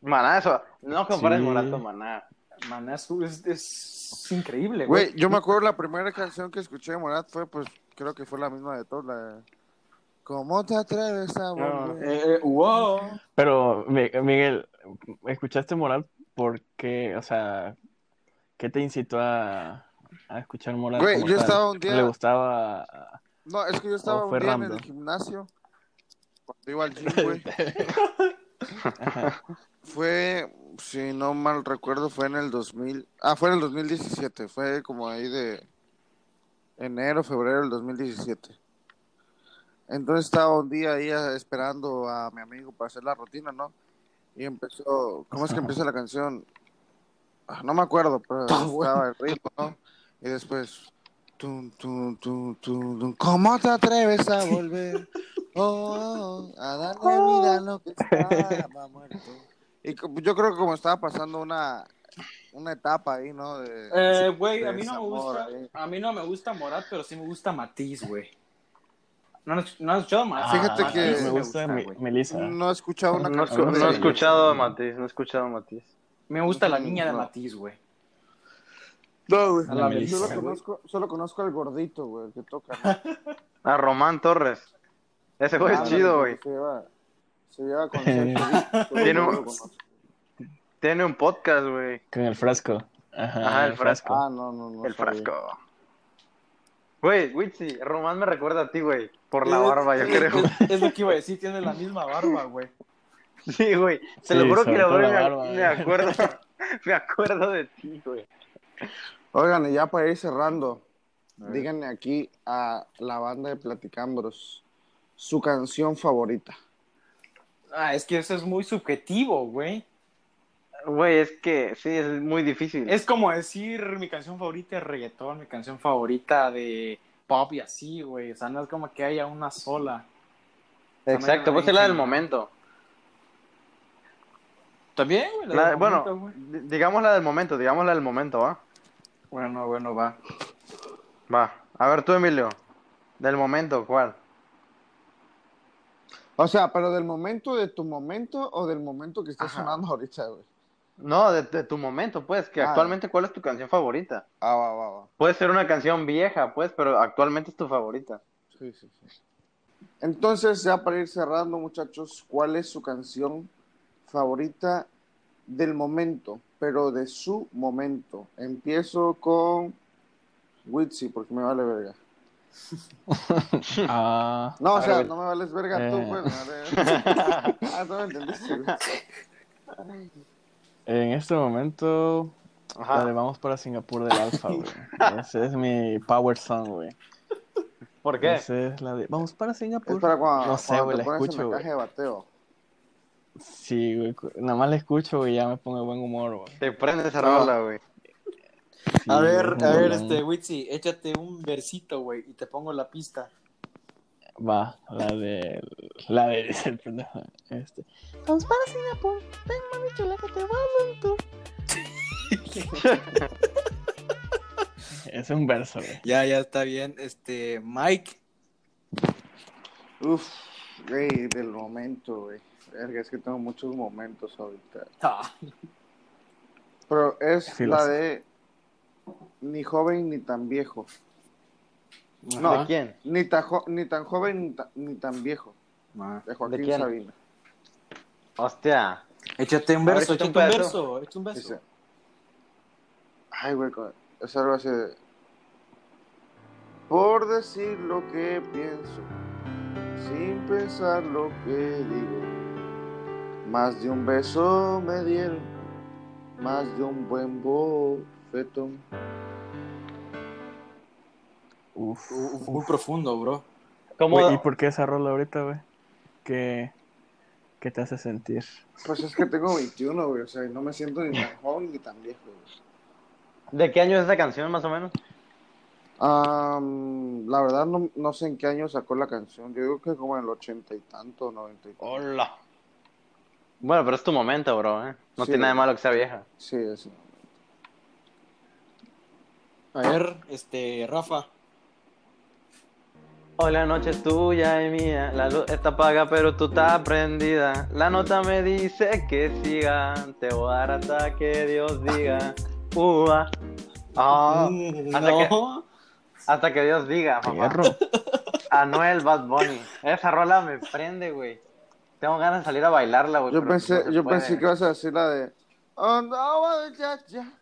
Maná, eso. No compares Sí. Morat con Maná. Maná es, es, es increíble, Güey, güey. yo me acuerdo la primera canción que escuché de Morat fue, pues, creo que fue la misma de todos, la. ¿Cómo te atreves a volver? Eh, eh, wow. Pero, Mi- Miguel, ¿escuchaste Morat porque, o sea, qué te incitó a, a escuchar Morat? Güey, yo tal? estaba un día- ¿Le gustaba? No, es que yo estaba ¿O un día en el gimnasio, cuando iba al gym, güey. Fue, si no mal recuerdo, fue en el 2000... Ah, fue en el 2017, fue como ahí de enero, febrero del 2017. Entonces estaba un día ahí eh, esperando a mi amigo para hacer la rutina, ¿no? Y empezó, ¿cómo es que empieza la canción? Ah, no me acuerdo, pero estaba el ritmo, ¿no? Y después, tum, tum, tum, tum, tum, ¿cómo te atreves a volver? Oh, a darle vida a lo que estaba muerto. Y yo creo que como estaba pasando una, una etapa ahí, ¿no? De, Eh, güey, a mí no me gusta, ahí. a mí no me gusta Morat, pero sí me gusta Matiz, güey. ¿No has, no has escuchado Matiz? Fíjate Ah, que- me gusta güey. Melissa. No he escuchado una No, canción no he escuchado a Matiz, no he escuchado a Matiz. Me gusta la niña de No. Matiz, güey. No, güey. A la Melissa, Solo conozco, solo conozco al gordito, güey, el que toca. ¿no? A Román Torres. Ese güey es Ah, chido, güey. Se lleva, se lleva con. Tiene un-. Tiene podcast, güey. Con el frasco. Ajá, Ajá, el frasco. Ah, no, no, no. El sabía. frasco. Güey, Witsi, Román me recuerda a ti, güey. Por la Es- barba, yo es- creo. Es, es lo que iba a decir, tiene la misma barba, güey. Sí, güey. Te Sí, lo juro que la me, barba, me acuerdo. me acuerdo de ti, güey. Oigan, y ya para ir cerrando, díganle aquí a la banda de Platicambros su canción favorita. Ah, es que eso es muy subjetivo, güey. Güey, es que sí, es muy difícil. Es como decir mi canción favorita de reggaetón, mi canción favorita de pop y así, güey. O sea, no es como que haya una sola. Exacto, pues es la del momento. ¿También, güey? La- del bueno, momento, güey. di- digamos la del momento, digamos la del momento, ¿va? Bueno, bueno, va. Va. A ver tú, Emilio. Del momento, ¿cuál? O sea, pero del momento de tu momento o del momento que está Ajá. sonando ahorita, güey. No, de, de tu momento, pues, que Ah. actualmente cuál es tu canción favorita. Ah, va, va, va. Puede ser una canción vieja, pues, pero actualmente es tu favorita. Sí, sí, sí. Entonces, ya para ir cerrando, muchachos, ¿cuál es su canción favorita del momento? Pero de su momento. Empiezo con Witsi, porque me vale verga. Ah, No, o sea, ver, no me vales verga tú, Eh. pues. ah, no me entendiste, en este momento, Ajá. Vamos para Singapur del Alfa, güey. Ese es mi power song, güey. ¿Por qué? Esa es la de Vamos para Singapur. Es para cuando, No sé, güey, te la pones en escucho, güey. de bateo. Sí, güey. Nada más la escucho, güey, ya me pongo de buen humor, güey. Te prende esa Ah. rola, güey. Sí, a ver, a ver, este, Witsi, échate un versito, güey, y te pongo la pista. Va, la de. La de. el pendejo, Este. Vamos para Singapur. Ven, mami chula, que te vas tour. Es un verso, güey. Ya, ya está bien. Este, Mike. Uf, güey, del momento, güey. Es que tengo muchos momentos ahorita. Ah, Pero es Sí, la sé. de ni joven ni tan viejo. No. ¿De quién? Ni tan, jo- ni tan joven ni, ta- ni tan viejo. Ah. De Joaquín quién? Sabina. Hostia. Échate un verso, échate un verso, échate un verso. Dice. Ay, güey, es algo así de. Por decir lo que pienso, sin pensar lo que digo. Más de un beso me dieron, más de un buen bofetón. Uf. Uf, muy profundo, bro. ¿Cómo? ¿Y por qué esa rola ahorita, güey? ¿Qué, ¿Qué te hace sentir? Pues es que tengo 21, güey, o sea, y no me siento ni tan joven ni tan viejo. ¿De qué año es esa canción, más o menos? Am, la verdad no, no sé en qué año sacó la canción. Yo digo que como en el ochenta y tanto, noventa y tanto. Hola. Bueno, pero es tu momento, bro, ¿eh? No Sí. tiene nada de malo que sea vieja. Sí, es. A ver, este, Rafa. Hoy la noche es tuya y mía, la luz está apaga pero tú estás prendida. La nota me dice que siga, te voy a dar hasta que Dios diga. Ah, Mm, hasta que- no. hasta que Dios diga, papá. Anuel Bad Bunny. Esa rola me prende, güey. Tengo ganas de salir a bailarla, güey. Yo pensé, no yo puede. pensé que ibas a decir la de Andaba de ya, ya.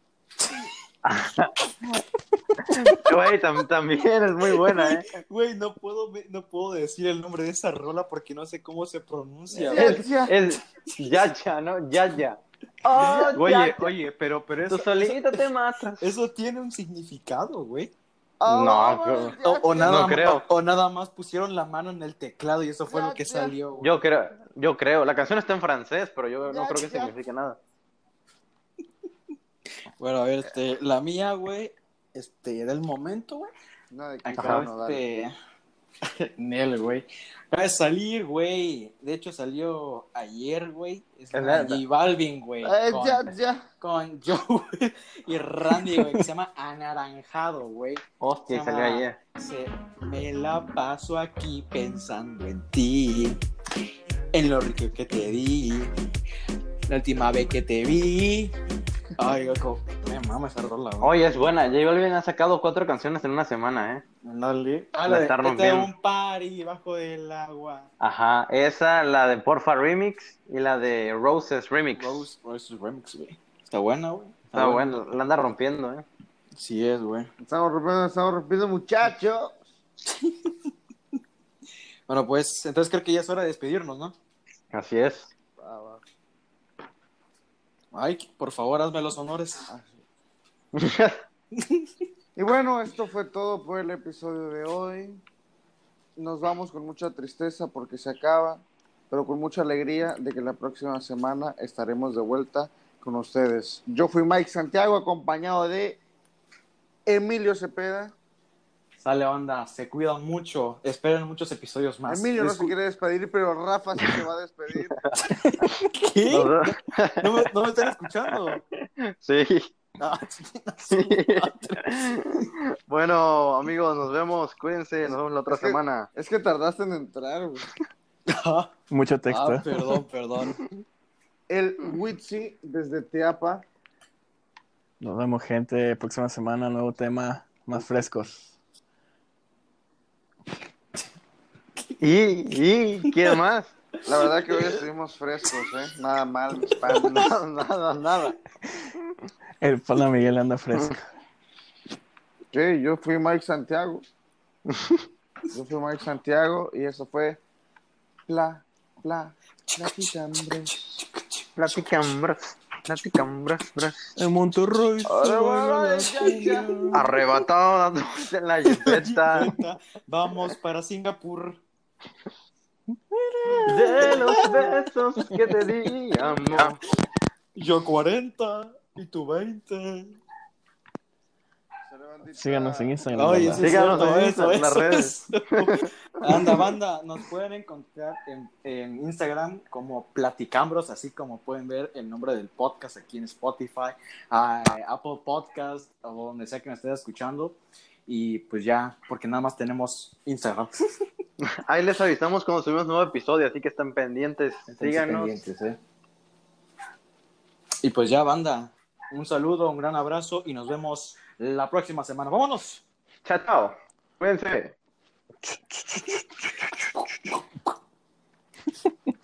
Güey, tam- también es muy buena, ¿eh? Güey, no puedo, no puedo decir el nombre de esa rola porque no sé cómo se pronuncia. Ya, ya. Es Yacha, ¿no? Yaya. Oh, Oye, Yacha. oye, pero, pero Tú eso, solito te matas. eso tiene un significado, güey. Andaba creo- de ya, O, o ya. nada No creo. o nada más pusieron la mano en el teclado y eso fue lo que Ya, ya. salió. güey. Yo creo, yo creo. La canción está en francés, pero yo no Ya, creo que ya. signifique nada. Bueno, a ver, este, la mía, güey, este, del momento, güey. No, de Acaba este. Nel, güey. Acaba de salir, güey. De hecho, salió ayer, güey. Es. J Balvin, güey. Eh, con, ya, ya. con Joe y Randy, güey, que se llama Anaranjado, güey. Hostia, Se salió llama- ayer. Se, me la paso aquí pensando en ti, en lo rico que te di, la última vez que te vi. Ay, loco, me mama esa rola, güey. Oye, es buena. J Balvin ha sacado cuatro canciones en una semana, ¿eh? Dale. Ah, La de "Este rompiendo. un party bajo del agua. Ajá. Esa, la de Porfa Remix y la de Roses Remix. Rose, Rose Remix, güey. Está buena, güey. Está bueno, la anda rompiendo, ¿eh? Sí es, güey. Estamos rompiendo, estamos rompiendo, muchachos. Bueno, pues, entonces creo que ya es hora de despedirnos, ¿no? Así es. Ay, por favor, hazme los honores. Y bueno, esto fue todo por el episodio de hoy. Nos vamos con mucha tristeza porque se acaba, pero con mucha alegría de que la próxima semana estaremos de vuelta con ustedes. Yo fui Mike Santiago, acompañado de Emilio Cepeda. Sale, banda, se cuidan mucho. Esperen muchos episodios más. Emilio no se quiere despedir, pero Rafa sí se va a despedir. ¿Qué? ¿No me, no me están escuchando? Sí. Sí. bueno, amigos, nos vemos. Cuídense. Nos vemos la otra Es que- semana. Es que tardaste en entrar, güey. Ah, Mucho texto. ah, perdón, perdón. El Witsi desde Teapa. Nos vemos, gente. Próxima semana, nuevo tema, más frescos. ¿Y, y quién más? La verdad que hoy estuvimos frescos, ¿eh? Nada mal, nada, nada, nada. El pana Miguel anda fresco. Sí, yo fui Mike Santiago. Yo fui Mike Santiago y eso fue Pla, Pla, Platicambres. Platican, bros. Platican, bros, bros. En Monterrey. Ahora va, ya, ya. Arrebatado dándose en la jipeta Vamos para Singapur. de los besos que te di, amor. Yo 40 y tú 20. Síganos en Instagram. Oye, sí Síganos cierto, en eso, Insta- en las eso, redes. eso. Anda, banda, nos pueden encontrar en, en Instagram como Platicambros, así como pueden ver el nombre del podcast aquí en Spotify, Apple Podcast, o donde sea que me estén escuchando. Y pues ya, porque nada más tenemos Instagram. Ahí les avisamos cuando subimos nuevo episodio, así que están pendientes. Síganos. pendientes, ¿eh? Y pues ya, banda, un saludo, un gran abrazo y nos vemos la próxima semana. Vámonos. Chao, chao. Cuídense.